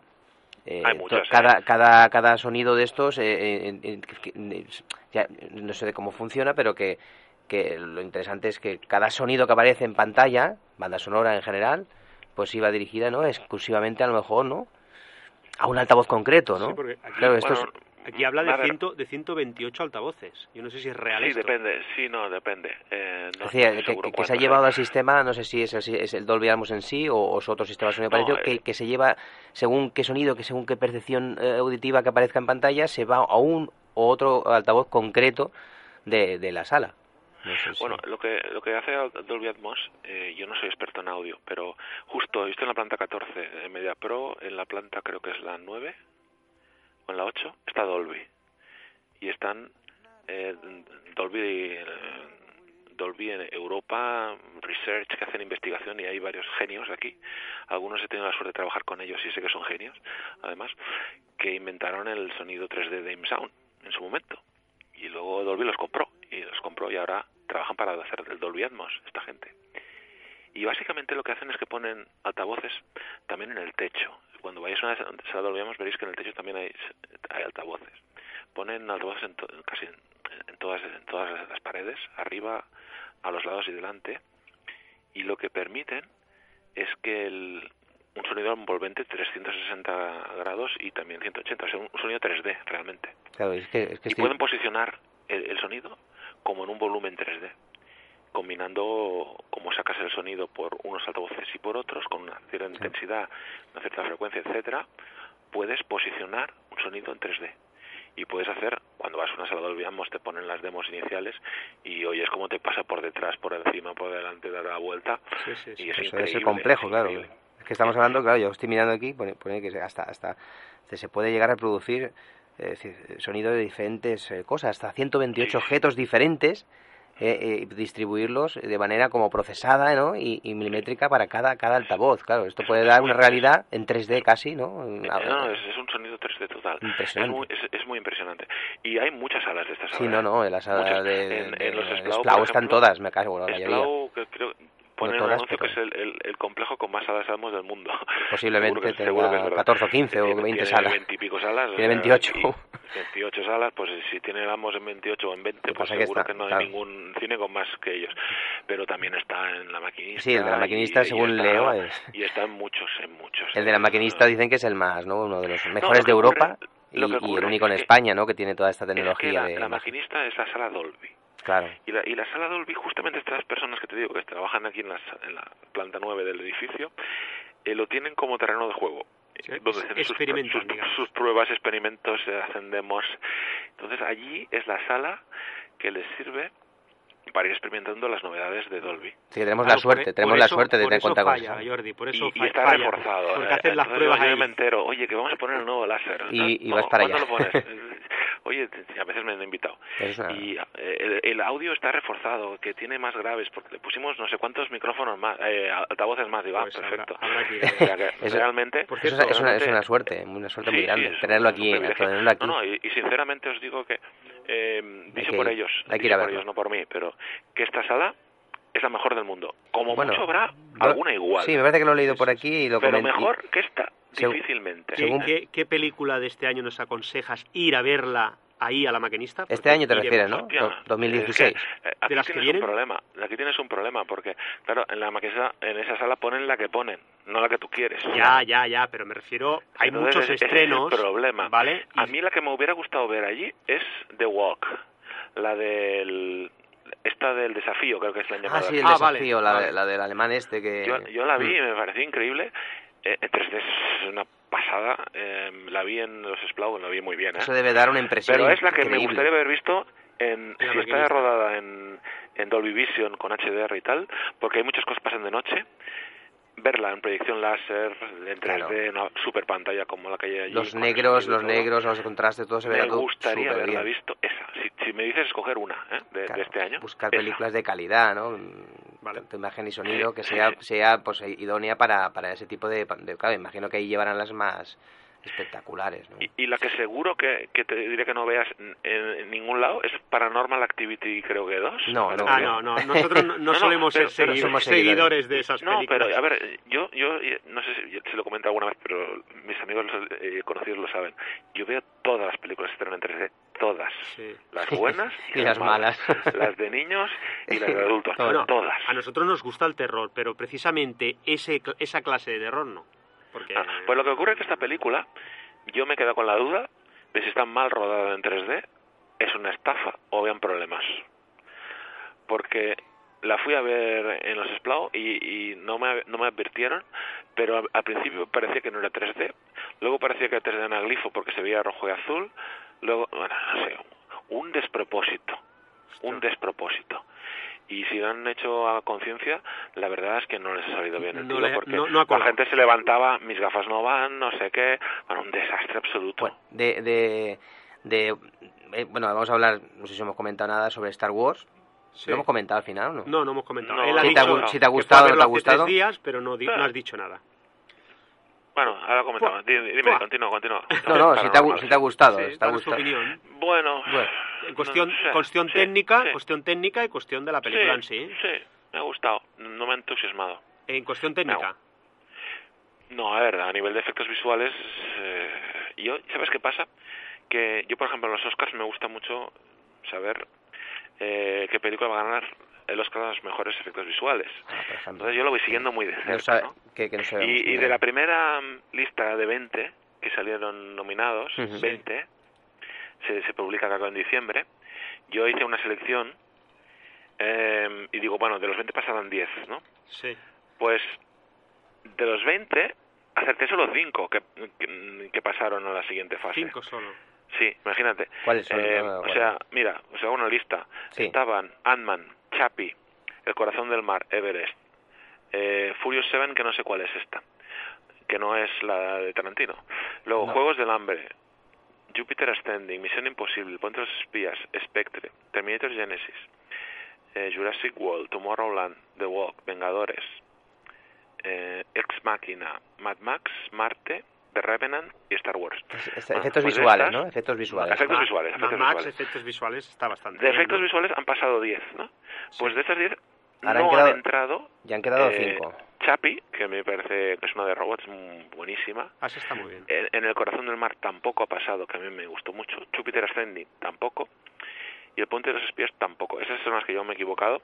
eh, Hay ¿eh? cada, cada, cada sonido de estos, eh, eh, ya, no sé de cómo funciona, pero que, que lo interesante es que cada sonido que aparece en pantalla, banda sonora en general, pues iba dirigida, ¿no? Exclusivamente a lo mejor, ¿no? A un altavoz concreto, ¿no? Sí, porque aquí, Claro, esto es- Bueno, aquí habla de, ciento, de 128 altavoces. Yo no sé si es real Sí, esto. depende. Sí, no, depende. Eh, no Es decir, estoy que, seguro que- que se ha llevado al sistema, no sé si es el, es el Dolby Atmos en sí o, o es otro sistema de sonido No, parecido, eh. que, que se lleva según qué sonido, que según qué percepción eh, auditiva que aparezca en pantalla, se va a un o otro altavoz concreto de, de la sala. No sé si- Bueno, lo que lo que hace Dolby Atmos, eh, yo no soy experto en audio, pero justo estoy en la planta 14 de Media Pro, en la planta creo que es la 9 o en la 8 está Dolby. Y están eh, Dolby Dolby en Europa Research que hacen investigación y hay varios genios aquí. Algunos he tenido la suerte de trabajar con ellos y sé que son genios, además, que inventaron el sonido 3D de ImSound en su momento. Y luego Dolby los compró y los compró y ahora trabajan para hacer el Dolby Atmos esta gente y básicamente lo que hacen es que ponen altavoces también en el techo. Cuando vayáis a una sala Dolby Atmos veréis que en el techo también hay, hay altavoces. Ponen altavoces en to- casi en, en todas en todas las paredes arriba a los lados y delante. Y lo que permiten es que el un sonido envolvente 360 grados y también 180, o sea, un sonido 3D realmente. Claro, es que, es que y pueden posicionar el, el sonido como en un volumen 3D, combinando cómo sacas el sonido por unos altavoces y por otros, con una cierta intensidad, una cierta frecuencia, etcétera, puedes posicionar un sonido en 3D. Y puedes hacer, cuando vas a una sala de Dolby te ponen las demos iniciales y oyes cómo te pasa por detrás, por encima, por delante, da la vuelta. Sí. Y es Eso debe ser complejo, es claro. Es que estamos hablando, claro, yo estoy mirando aquí, pone, pone que hasta, hasta se- puede llegar a producir eh, decir, sonido de diferentes eh, cosas, hasta 128 Sí, sí. objetos diferentes, eh, eh, distribuirlos de manera como procesada ¿no? y, y milimétrica para cada, cada altavoz. Claro, esto puede es dar una realidad en 3D casi, ¿no? No, es, es un sonido 3D total. Es Impresionante. muy, es, es muy impresionante. Y hay muchas salas de estas Sí, salas. no, no, en la sala Muchas. de, En- de- en los de Splau, Splau por están todas, me cago, la mayoría. Splau, que creo, ponen No un anuncio que pero- es el, el, el complejo con más salas Atmos del mundo. (laughs) Posiblemente Seguro que- tenga seguro que es verdad. 14 o 15 o Tiene- 20 tiene salas. 20 y pico salas. Tiene sea, 28. y 28 salas, pues si tiene Atmos en 28 o en 20, Lo que pues pasa que seguro está- que no hay claro. ningún cine con más que ellos. Pero también está en la maquinista. Sí, el de la y- maquinista, y según está- leo, es- Y está en muchos, en muchos. El de la maquinista dicen que es el más, ¿no? Uno de los mejores que de Europa ocurre- y, lo que y el único en es que- España, ¿no? Que tiene toda esta Es que tecnología la, de la maquinista es la sala Dolby. Claro. Y la, y la sala Dolby, justamente estas personas que te digo que trabajan aquí en la, en la planta 9 del edificio, eh, lo tienen como terreno de juego. Sí, eh, donde es- hacen sus, sus- sus pruebas, experimentos, eh, hacen demos. Entonces allí es la sala que les sirve para ir experimentando las novedades de Dolby. Sí, tenemos Claro, la suerte, tenemos la suerte de tener cuenta con. Jordi, por eso y, está falla, reforzado. Porque eh, hacen las pruebas yo, ahí. me entero, oye, que vamos a poner el nuevo láser. Y- vas para ¿cuándo allá. lo pones? (laughs) oye, a veces me han invitado. Y eh, el, el audio está reforzado, que tiene más graves, porque le pusimos no sé cuántos micrófonos más, eh, altavoces más, digo, ah, Pues perfecto. habrá que ir. (laughs) O sea que Eso- realmente... Eso es, una, es realmente- una suerte, una suerte muy Sí, grande. sí, es tenerlo un aquí, tenerlo aquí. No, no, y, y sinceramente os digo que, eh, dicho por ellos, hay que ir a dicho por ellos, no por mí, pero que esta sala es la mejor del mundo. Como Bueno, mucho habrá yo- alguna igual. Sí, me parece que lo he leído por aquí y lo pero comenté. mejor que esta Segu- difícilmente. ¿Qué, qué- qué película de este año nos aconsejas ir a verla ahí a la maquinista? Este Porque año te refieres, ¿no? Hostia, Do- 2016. es que, eh, ¿De aquí las que tienes vienen? un problema. Aquí tienes un problema porque, claro, en la maquinista, en esa sala ponen la que ponen, no la que tú quieres. Ya, ya, ya, pero me refiero, hay Entonces, muchos ese es el estrenos, problema. ¿vale? A mí la que me hubiera gustado ver allí es The Walk, la del esta del desafío, creo que es la Ah, llamada. sí, el Ah, vale, desafío, la, de- vale. la del alemán este que... Yo, yo la vi y Mm. me pareció increíble. Eh, en 3D es una pasada. eh, la vi en los Splau, la vi muy bien. ¿eh? Eso debe dar una impresión Pero es la que me increíble. gustaría haber visto en, la si está maquinista. rodada en, en Dolby Vision con HDR y tal, porque hay muchas cosas que pasan de noche. Verla en proyección láser, en 3D, una super pantalla como la que hay allí. Los negros, los todo. negros, los contrastes, todo se verá Me gustaría haberla bien. visto esa. Si, si me dices escoger una ¿eh? de, de Claro, este año. Buscar esa. películas de calidad, ¿no? Vale. Imagen y sonido que sea, sea pues idónea para, para ese tipo de, de... Claro, imagino que ahí llevarán las más espectaculares, ¿no? Y, y la que seguro que, que te diré que no veas en, en ningún lado es Paranormal Activity, creo que dos. No, no, Ah, no, no, nosotros no, no (laughs) No, no, solemos pero- ser pero seguidores. seguidores. de esas No, películas. pero a ver, yo, yo no sé si se lo comento alguna vez, pero mis amigos eh, conocidos lo saben. Yo veo todas las películas que estrenan en 3D, todas. Sí. Las buenas (laughs) Y las malas. (laughs) Las de niños y las de adultos. Bueno, todas. A nosotros nos gusta el terror, pero precisamente ese, esa clase de terror no. Porque Ah, pues lo que ocurre es que esta película, yo me quedo con la duda de si está mal rodada en 3D, es una estafa o vean problemas. Porque la fui a ver en los Splau y, y no, me, no me advirtieron, pero al, al principio parecía que no era 3D, luego parecía que era 3D anaglifo porque se veía rojo y azul, luego, bueno, no sé, un despropósito, un despropósito. Y si lo han hecho a conciencia, la verdad es que no les ha salido bien el No tiro le- porque no- no la gente se levantaba, mis gafas no van, no sé qué, bueno, un desastre absoluto. Bueno, de, de, de- eh, bueno, vamos a hablar, no sé si hemos comentado nada sobre Star Wars. Sí. ¿Lo hemos comentado al final o no? No, no hemos comentado. No, Él ha si dicho te ha si te ha gustado o no te ha gustado. tres días, pero no, di- no has dicho nada. Bueno, ahora comentamos. Di- Dime, Buah. continúa, continúa. No, no, si te ha, si te ha gustado. Sí, si te ha gustado. opinión. Bueno, Bueno. En cuestión, no cuestión sí, técnica, sí. cuestión técnica y cuestión de la película en sí. Sí, me ha gustado. No me ha entusiasmado. En cuestión técnica. No, a ver, a nivel de efectos visuales, eh, yo, ¿sabes qué pasa? Que yo, por ejemplo, en los Oscars me gusta mucho saber eh, qué película va a ganar el Oscar a los mejores efectos visuales. Ah. Entonces yo lo voy siguiendo muy de cerca, No sabe- ¿no? que, que no sabemos Y, de la primera lista de 20 que salieron nominados, Ujú. 20, se, se publica acá en diciembre, yo hice una selección eh, y digo, bueno, de los 20 pasarán 10, ¿no? Sí. Pues de los 20 acerté solo 5 que, que, que pasaron a la siguiente fase. Cinco solo. Sí, imagínate. ¿Cuáles son? Eh, No, o bueno. sea, mira, os hago una lista. Sí. Estaban Ant-Man, Chappie, El corazón del mar, Everest, eh, Furious 7, que no sé cuál es esta, que no es la de Tarantino. Luego, No. Juegos del Hambre, Jupiter Ascending, Misión Imposible, de los Espías, Spectre, Terminator Genesis, eh, Jurassic World, Tomorrowland, The Walk, Vengadores, eh, Ex Machina, Mad Max, Marte, The Revenant y Star Wars. Es- Bueno, efectos pues visuales, estas- ¿no? Efectos visuales. Efectos visuales, Mad efectos Max, visuales. efectos visuales, está bastante De bien, efectos ¿no? visuales han pasado 10, ¿no? Pues de estas 10 Ahora no han quedado- han entrado Ya han quedado eh, cinco. Chappie, que me parece que es una de robots mm, buenísima. Ah, esa está muy bien. En, en El corazón del mar tampoco ha pasado, que a mí me gustó mucho. Jupiter Ascending tampoco. Y El puente de los espías tampoco. Esas son las que yo me he equivocado.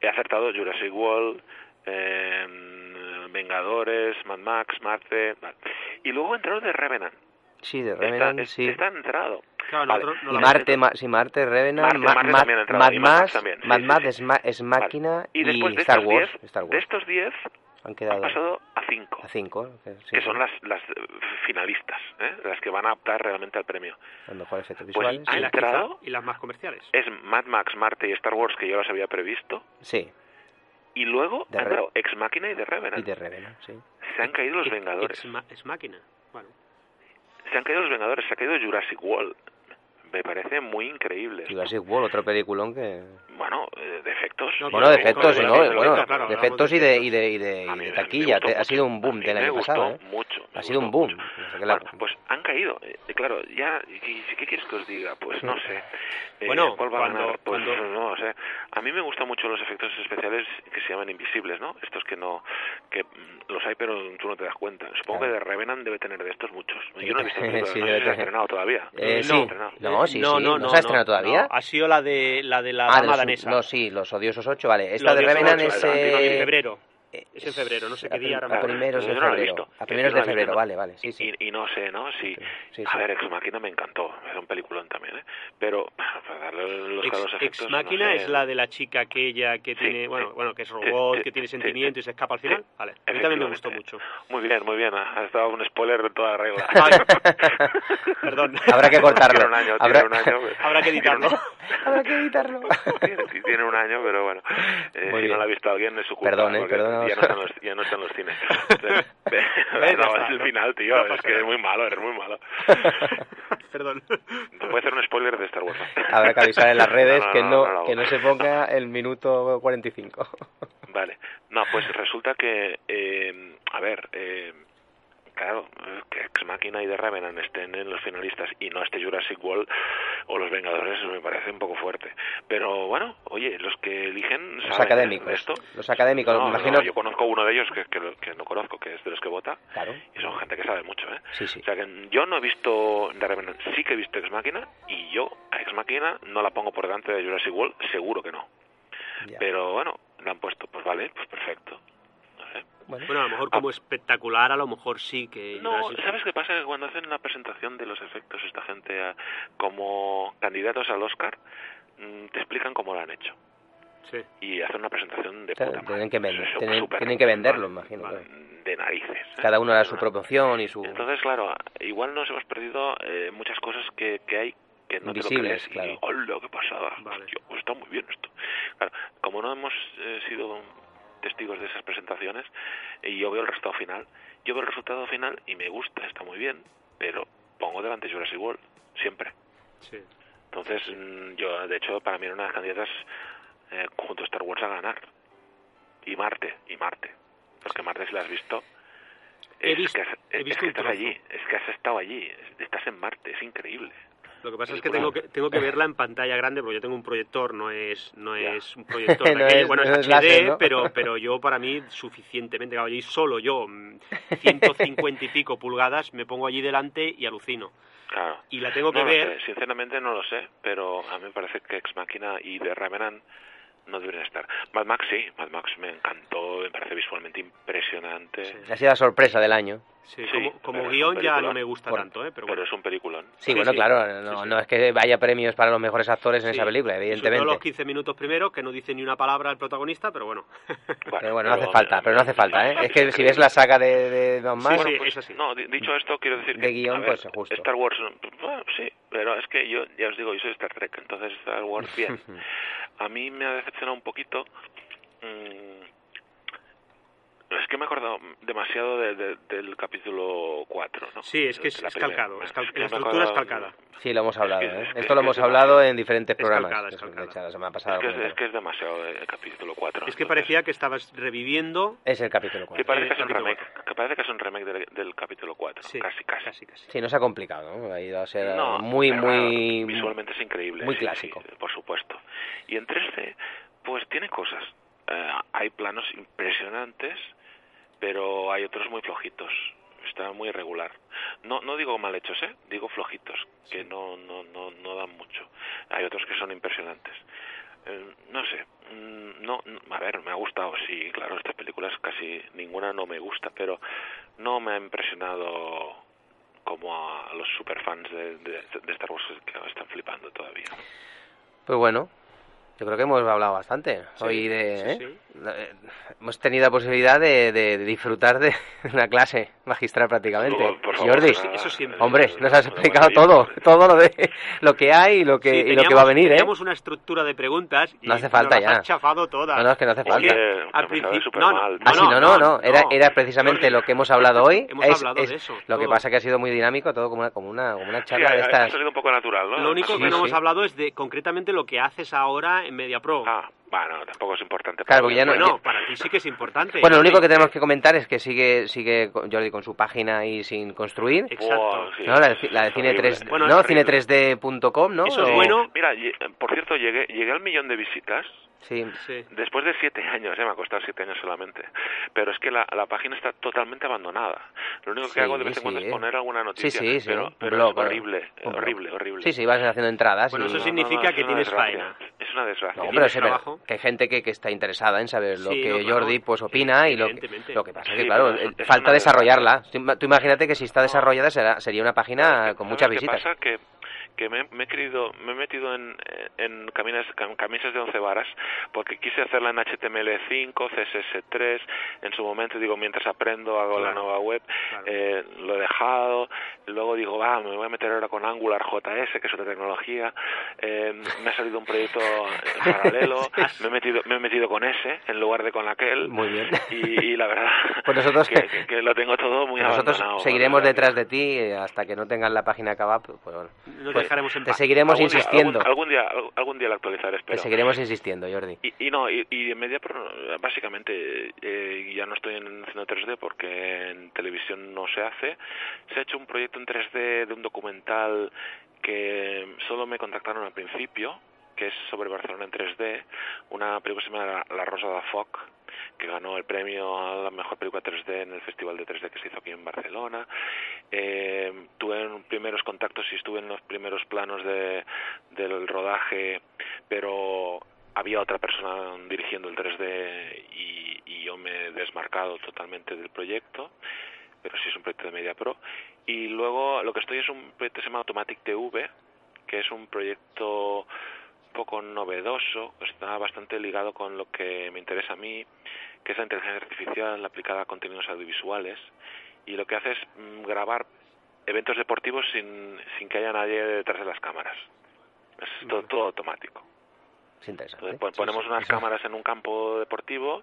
He acertado Jurassic World, eh, Vengadores, Mad Max, Marte... vale. Y luego entrado de Revenant. Sí, de Revenant, sí. está entrado. Claro, Vale. no Y Marte, ma- sí, Marte, Revenant, Marte, Ma- Marte Mad y Mad Max Max, también, sí, Mad sí, Max, sí. Es, es Vale. Máquina Y después de Star Wars. 10, Star Wars. de estos 10 han han quedado pasado a 5. a cinco, que, sí, que son las, las eh, finalistas, ¿eh? las que van a optar realmente al premio. los mejores efectos Pues visuales. ha y las entrado- y las más comerciales. Es Mad Max, Marte y Star Wars que yo las había previsto. Sí, Y luego De ha entrado Ex Máquina y de Revenant. y de Revenant, sí. Se han caído los Vengadores. ex máquina. Bueno, Se han caído los Vengadores. Se ha caído Jurassic World. Me parece muy increíble. Jurassic World, otro peliculón que... Bueno, eh, de efectos. No, Bueno, de Jurassic efectos, World, ¿no? Bueno, claro, de hablamos efectos de y de, y de, y de, A y taquilla. Te- ha sido un boom A del me año gustó pasado, ¿eh? mucho. Ha sido un boom. O sea Bueno, pues han caído. Eh, claro, ya, ¿qué, qué quieres que os diga? Pues no (laughs) sé. Eh, Bueno, ¿Cuál va a cuando- ganar? Pues cuando- no sé. A mí me gustan mucho los efectos especiales que se llaman invisibles, ¿no? Estos que no, que mm, los hay pero tú no te das cuenta. Supongo Claro. que de Revenant debe tener de estos muchos. Yo no he visto (laughs) Sí, no sé si se ha tener. estrenado todavía. Eh, No, sí. No, sí, sí. ¿No se ha estrenado todavía? no. Ha sido la de la de la Ah, de dama los, danesa. no, sí, los odiosos 8, vale. Esta Los de Revenant es... de- eh, en febrero. Es en febrero, no sé qué día. ahora a primeros de la febrero. A primeros de la febrero, vale, vale, sí, sí. Y, y no sé, ¿no? Sí. sí, A ver, Ex Máquina me encantó. Era un peliculón también, ¿eh? Pero (laughs) para darle los Ex, claros Ex efectos. Máquina no sé. es la de la chica aquella que Sí, tiene, bueno, bueno, que es robot, que tiene sentimiento y se escapa al final. Vale. A mí también me gustó mucho. Muy bien, muy bien. Ha estado un spoiler de toda regla. (laughs) (laughs) Perdón. Habrá que cortarlo. Tiene un año, Habrá- tiene un año. pues. Habrá que editarlo. Habrá que editarlo. Tiene, tiene un año, pero bueno. Eh, si bien. no lo ha visto alguien es su culpa. Perdón, eh, perdónanos. Ya no, están los, ya no están los cines. (laughs) No, es el no- final, tío. no es que nada. es muy malo, eres muy malo. (laughs) Perdón. Te puede hacer un spoiler de Star Wars. ¿no? Habrá que avisar en las (laughs) redes No, que, no, no, no que no se ponga el minuto 45. Vale. No, pues resulta que, eh, a ver, eh, claro, que Ex Máquina y The Revenant estén en los finalistas y no este Jurassic World o Los Vengadores me parece un poco fuerte. Pero bueno, oye, los que eligen Los saben académicos. de esto. Los académicos, No, me no, imagino. yo conozco uno de ellos que, que, lo- que no conozco, que es de los que vota. Claro. Y son gente que sabe mucho, ¿eh? Sí, sí. O sea que yo no he visto The Revenant, sí que he visto Ex Máquina y yo a Ex Máquina no la pongo por delante de Jurassic World, seguro que no. Ya. Pero bueno, la han puesto, pues vale, pues perfecto. Sé. Bueno, a lo mejor como espectacular, a lo mejor sí que... No, ¿sabes qué pasa? Que cuando hacen la presentación de los efectos esta gente ah, como candidatos al Oscar, mm, te explican cómo lo han hecho. Sí. Y hacen una presentación de O sea, puta tienen madre. que vender- Eso, tienen- súper- tienen que venderlo, imagino, claro. De narices. ¿eh? Cada uno hará su proporción y su... Entonces, claro, igual nos hemos perdido eh, muchas cosas que, que hay que no te lo Invisibles, crees. claro. Y, ¡hola, qué pasada! Vale. Hostia, pues está muy bien esto. Claro, como no hemos eh, sido testigos de esas presentaciones, y yo veo el resultado final, yo veo el resultado final y me gusta, está muy bien, pero pongo delante Jurassic World, siempre. Sí. Entonces, mm, yo, de hecho, para mí era una de las candidatas eh, junto a Star Wars a ganar. Y Marte, y Marte. Porque Marte, si la has visto, He es, visto- que, has- he es que estás allí, es que has estado allí, es- estás en Marte, es increíble. Lo que pasa es que tengo que tengo (laughs) que verla en pantalla grande porque yo tengo un proyector, no es no es un proyector (laughs) No es- bueno, no es es HD, láser, ¿no? pero (laughs) pero yo para mí suficientemente, claro, y solo yo mm, 150 y pico pulgadas me pongo allí delante y alucino. Claro. Y la tengo que ver sé, sinceramente no lo sé, pero a mí me parece que Ex Máquina y The Revenant no deberían estar. Mad Max sí, Mad Max me encantó, me parece visualmente impresionante. Sí. Ha sido la sorpresa del año. Sí, Sí, como, pero como guion ya no me gusta Por- tanto, ¿eh? pero Pero bueno. es un peliculón. Sí, Sí, bueno, sí. claro, no, Sí, sí. no es que vaya premios para los mejores actores en Sí. esa película, Y sobre evidentemente. los 15 minutos primeros, que no dice ni una palabra el protagonista, pero bueno. Pero bueno, no hace pero- falta, pero no hace falta, ¿eh? Es que si ves la saga de, de Don Sí, Max, sí, pues, es así. No, di- dicho esto, quiero decir De que, guion, a ver, pues, justo. Star Wars, bueno, sí, pero es que yo, ya os digo, yo soy Star Trek, entonces Star Wars, bien. (laughs) A mí me ha decepcionado un poquito. mm, es que me he acordado demasiado de- de- del capítulo 4, ¿no? Sí, es que es, es calcado, es cal- Es que la estructura es calcada. sí lo hemos hablado, Es que- ¿eh? es que- Esto lo es que hemos es hablado demasiado. en diferentes Es programas. calcada, calcada. hecho, la semana pasada. Es que es, que es demasiado el capítulo 4. Es que parecía que estabas reviviendo Es el capítulo Que 4. parece Eh, que es un remake, que parece que es un remake del, del capítulo 4, Sí, casi, casi. casi, casi. Sí, no se ha complicado, ¿no? Ha ido a ser No, muy, muy... visualmente es increíble. muy sí, clásico. sí, por supuesto. Y en 3D, pues tiene cosas. Eh, hay planos impresionantes, pero hay otros muy flojitos. Está muy irregular. No, no digo mal hechos, ¿eh? Digo flojitos, que no, no, no, no dan mucho. Hay otros que son impresionantes. Eh, no sé, mm, no, a ver, me ha gustado, sí, claro, estas películas casi ninguna no me gusta, pero no me ha impresionado como a los superfans de, de, de Star Wars que están flipando todavía. Pues bueno, yo creo que hemos hablado bastante Sí, hoy de... sí, ¿eh? sí. Eh, Hemos tenido la posibilidad de, disfrutar de (laughs) una clase magistral prácticamente. Por- por favor, Jordi, eso siempre. hombre, es- nos has es explicado todo, todo lo de (laughs) lo que hay y lo que, Sí, y lo que va a venir, ¿eh? Teníamos una estructura de preguntas y No hace falta nos ya. has chafado todas. No, no, es que no hace falta. Al principio- no, no. Ah, sí, no, no, no, no, era, precisamente lo que hemos hablado hoy. Hemos es- hablado es de eso, Lo que pasa que ha sido muy dinámico, todo como una, como una, como una charla ha, de ha estas. salido un poco natural, ¿no? Lo único Sí, que no sí. hemos hablado es de concretamente lo que haces ahora en MediaPro. Ah, Bueno, tampoco es importante. Claro, para porque mí. ya no- Bueno, para ti sí que es importante. Bueno, lo único que tenemos que comentar es que sigue sigue Jordi con su página ahí sin construir. Exacto. ¿no? La de, la cine horrible. 3, Bueno, ¿no? es horrible. cine3d.com, ¿no? Eso es O- bueno. Mira, lle- por cierto, llegué, llegué al millón de visitas Sí. Sí. después de siete años, ¿eh? me ha costado siete años solamente. Pero es que la, la página está totalmente abandonada. Lo único que Sí, hago de vez en sí. cuando es poner alguna noticia. Sí, sí, sí, Pero, pero blog, es claro. horrible, horrible, horrible. Sí, sí, vas haciendo entradas. Bueno, y- eso significa no, no, que es tienes desgracia. faena. Es una desgracia. No, ¿Tienes pero se que hay gente que, que está interesada en saber lo Sí, que no, claro. Jordi pues opina y lo que, lo que pasa es que claro, falta desarrollarla. Tú ima- tú imagínate que si está desarrollada será, sería una página ¿Sabes con muchas visitas. pasa? Que, que me, me he querido, me he metido en, en camisas de 11 varas porque quise hacerla en HTML5, CSS3, en su momento digo, mientras aprendo hago la nueva web, claro. eh, lo he dejado, luego digo, va, me voy a meter ahora con Angular JS, que es otra tecnología, eh, me ha salido un proyecto en paralelo, (laughs) me he metido, me he metido con ese en lugar de con aquel, Muy bien. y, y la verdad (laughs) Pues nosotros- que, que- que lo tengo todo muy Nosotros abandonado. seguiremos la verdad detrás de ti eh, hasta que no tengas la página acabada. Pues, bueno, pues dejaremos en te seguiremos algún día- insistiendo. algún, algún día al- algún día la actualizaré Te espero seguiremos insistiendo, Jordi. y, y no y, y en media básicamente eh, ya no estoy en cine 3D porque en televisión no se hace se ha hecho un proyecto en 3D de un documental que solo me contactaron al principio que es sobre Barcelona en 3D una película que se llama La, Rosa de Foc que ganó el premio a la mejor película 3D en el festival de 3D que se hizo aquí en Barcelona eh, tuve primeros contactos y estuve en los primeros planos de, del rodaje, pero había otra persona dirigiendo el 3D y, y yo me he desmarcado totalmente del proyecto, pero sí es un proyecto de Media Pro. Y luego lo que estoy es un proyecto que se llama Automatic TV, que es un proyecto poco novedoso, está bastante ligado con lo que me interesa a mí, que es la inteligencia artificial aplicada a contenidos audiovisuales y lo que hace es mm, grabar eventos deportivos sin, sin que haya nadie detrás de las cámaras. Es todo, todo automático. Es interesante. Entonces, pon- ponemos unas cámaras en un campo deportivo,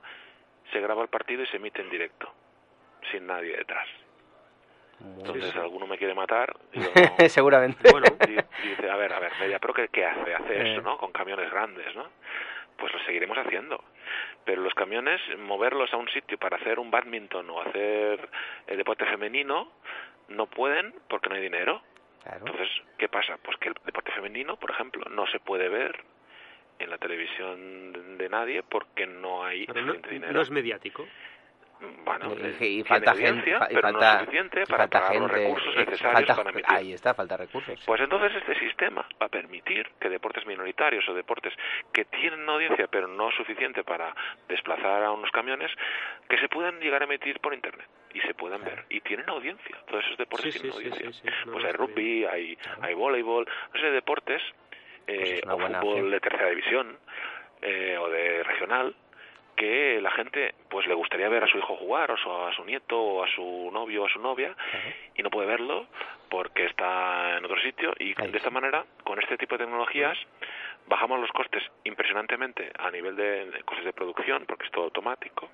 se graba el partido y se emite en directo, sin nadie detrás. Entonces alguno me quiere matar (laughs) no- Seguramente. Bueno, dice, a ver, a ver, Media Pro, ¿qué, qué hace? Hace Eh. eso, ¿no? Con camiones grandes, ¿no? Pues lo seguiremos haciendo. Pero los camiones, moverlos a un sitio para hacer un badminton o hacer eh, deporte femenino, no pueden porque no hay dinero. Claro. Entonces, ¿qué pasa? Pues que el deporte femenino, por ejemplo, no se puede ver en la televisión de, nadie porque no hay no, suficiente dinero. no es mediático. Bueno, Y- eh, falta gente, y pero falta, no es suficiente para falta pagar los recursos eh, necesarios falta- para emitir. ahí está, falta recursos. Pues entonces este sistema va a permitir que deportes minoritarios o deportes que tienen una audiencia pero no suficiente para desplazar a unos camiones, que se puedan llegar a emitir por internet y se puedan ver. Y tienen audiencia, todos esos deportes Sí, tienen sí, audiencia. sí, sí. No, pues hay rugby, hay, hay voleibol, no sé, deportes, eh, Pues es una o fútbol de tercera división eh, o de regional, que la gente pues le gustaría ver a su hijo jugar o su- a su nieto o a su novio o a su novia y no puede verlo porque está en otro sitio y Ahí de esta manera con este tipo de tecnologías bajamos los costes impresionantemente a nivel de, de costes de producción porque es todo automático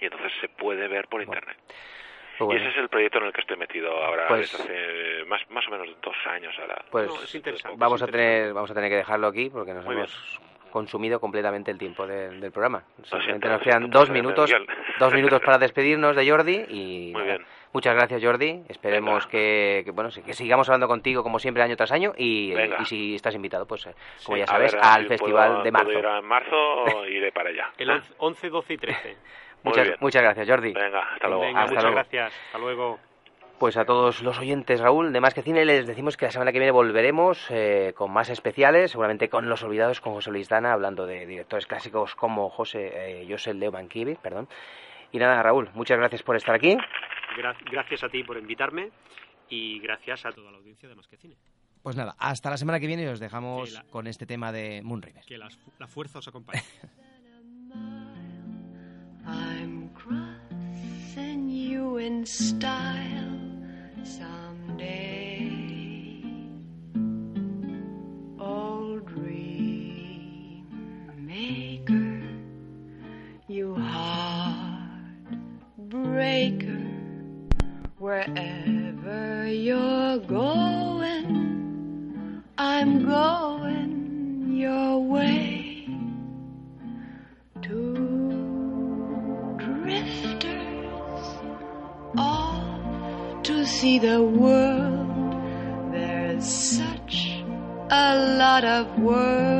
y entonces se puede ver por internet. Pues bueno, y ese es el proyecto en el que estoy metido ahora Pues- desde hace más, más o menos dos años ahora. pues No, es interesante. vamos a tener vamos a tener que dejarlo aquí porque nos Muy hemos consumido completamente el tiempo del- del programa. Simplemente nos quedan dos minutos, dos minutos para despedirnos de Jordi y Muy bien. muchas gracias Jordi. Esperemos que, que, bueno sí, que sigamos hablando contigo como siempre año tras año y, y si estás invitado pues eh, como ya A sabes ver, a al si festival puedo- de puedo marzo. ir en marzo (laughs) iré para allá El 11, 11, 12 y 13. Muy Muchas muchas gracias Jordi. venga hasta luego Venga, Hasta muchas luego. gracias. Hasta luego. Pues a todos los oyentes, Raúl, de Más que Cine, les decimos que la semana que viene volveremos eh, con más especiales, seguramente con Los Olvidados, con José Luis Dana, hablando de directores clásicos como José, eh, José Leo Mankiewicz, perdón. Y nada, Raúl, muchas gracias por estar aquí. Gra- gracias a ti por invitarme y gracias a toda la audiencia de Más que Cine. Pues nada, hasta la semana que viene y os dejamos la- con este tema de Moon River. Que las- la fuerza os acompañe. (laughs) I'm crossing you in style someday. Old dream maker, you heartbreaker, wherever see the world. There's such a lot of world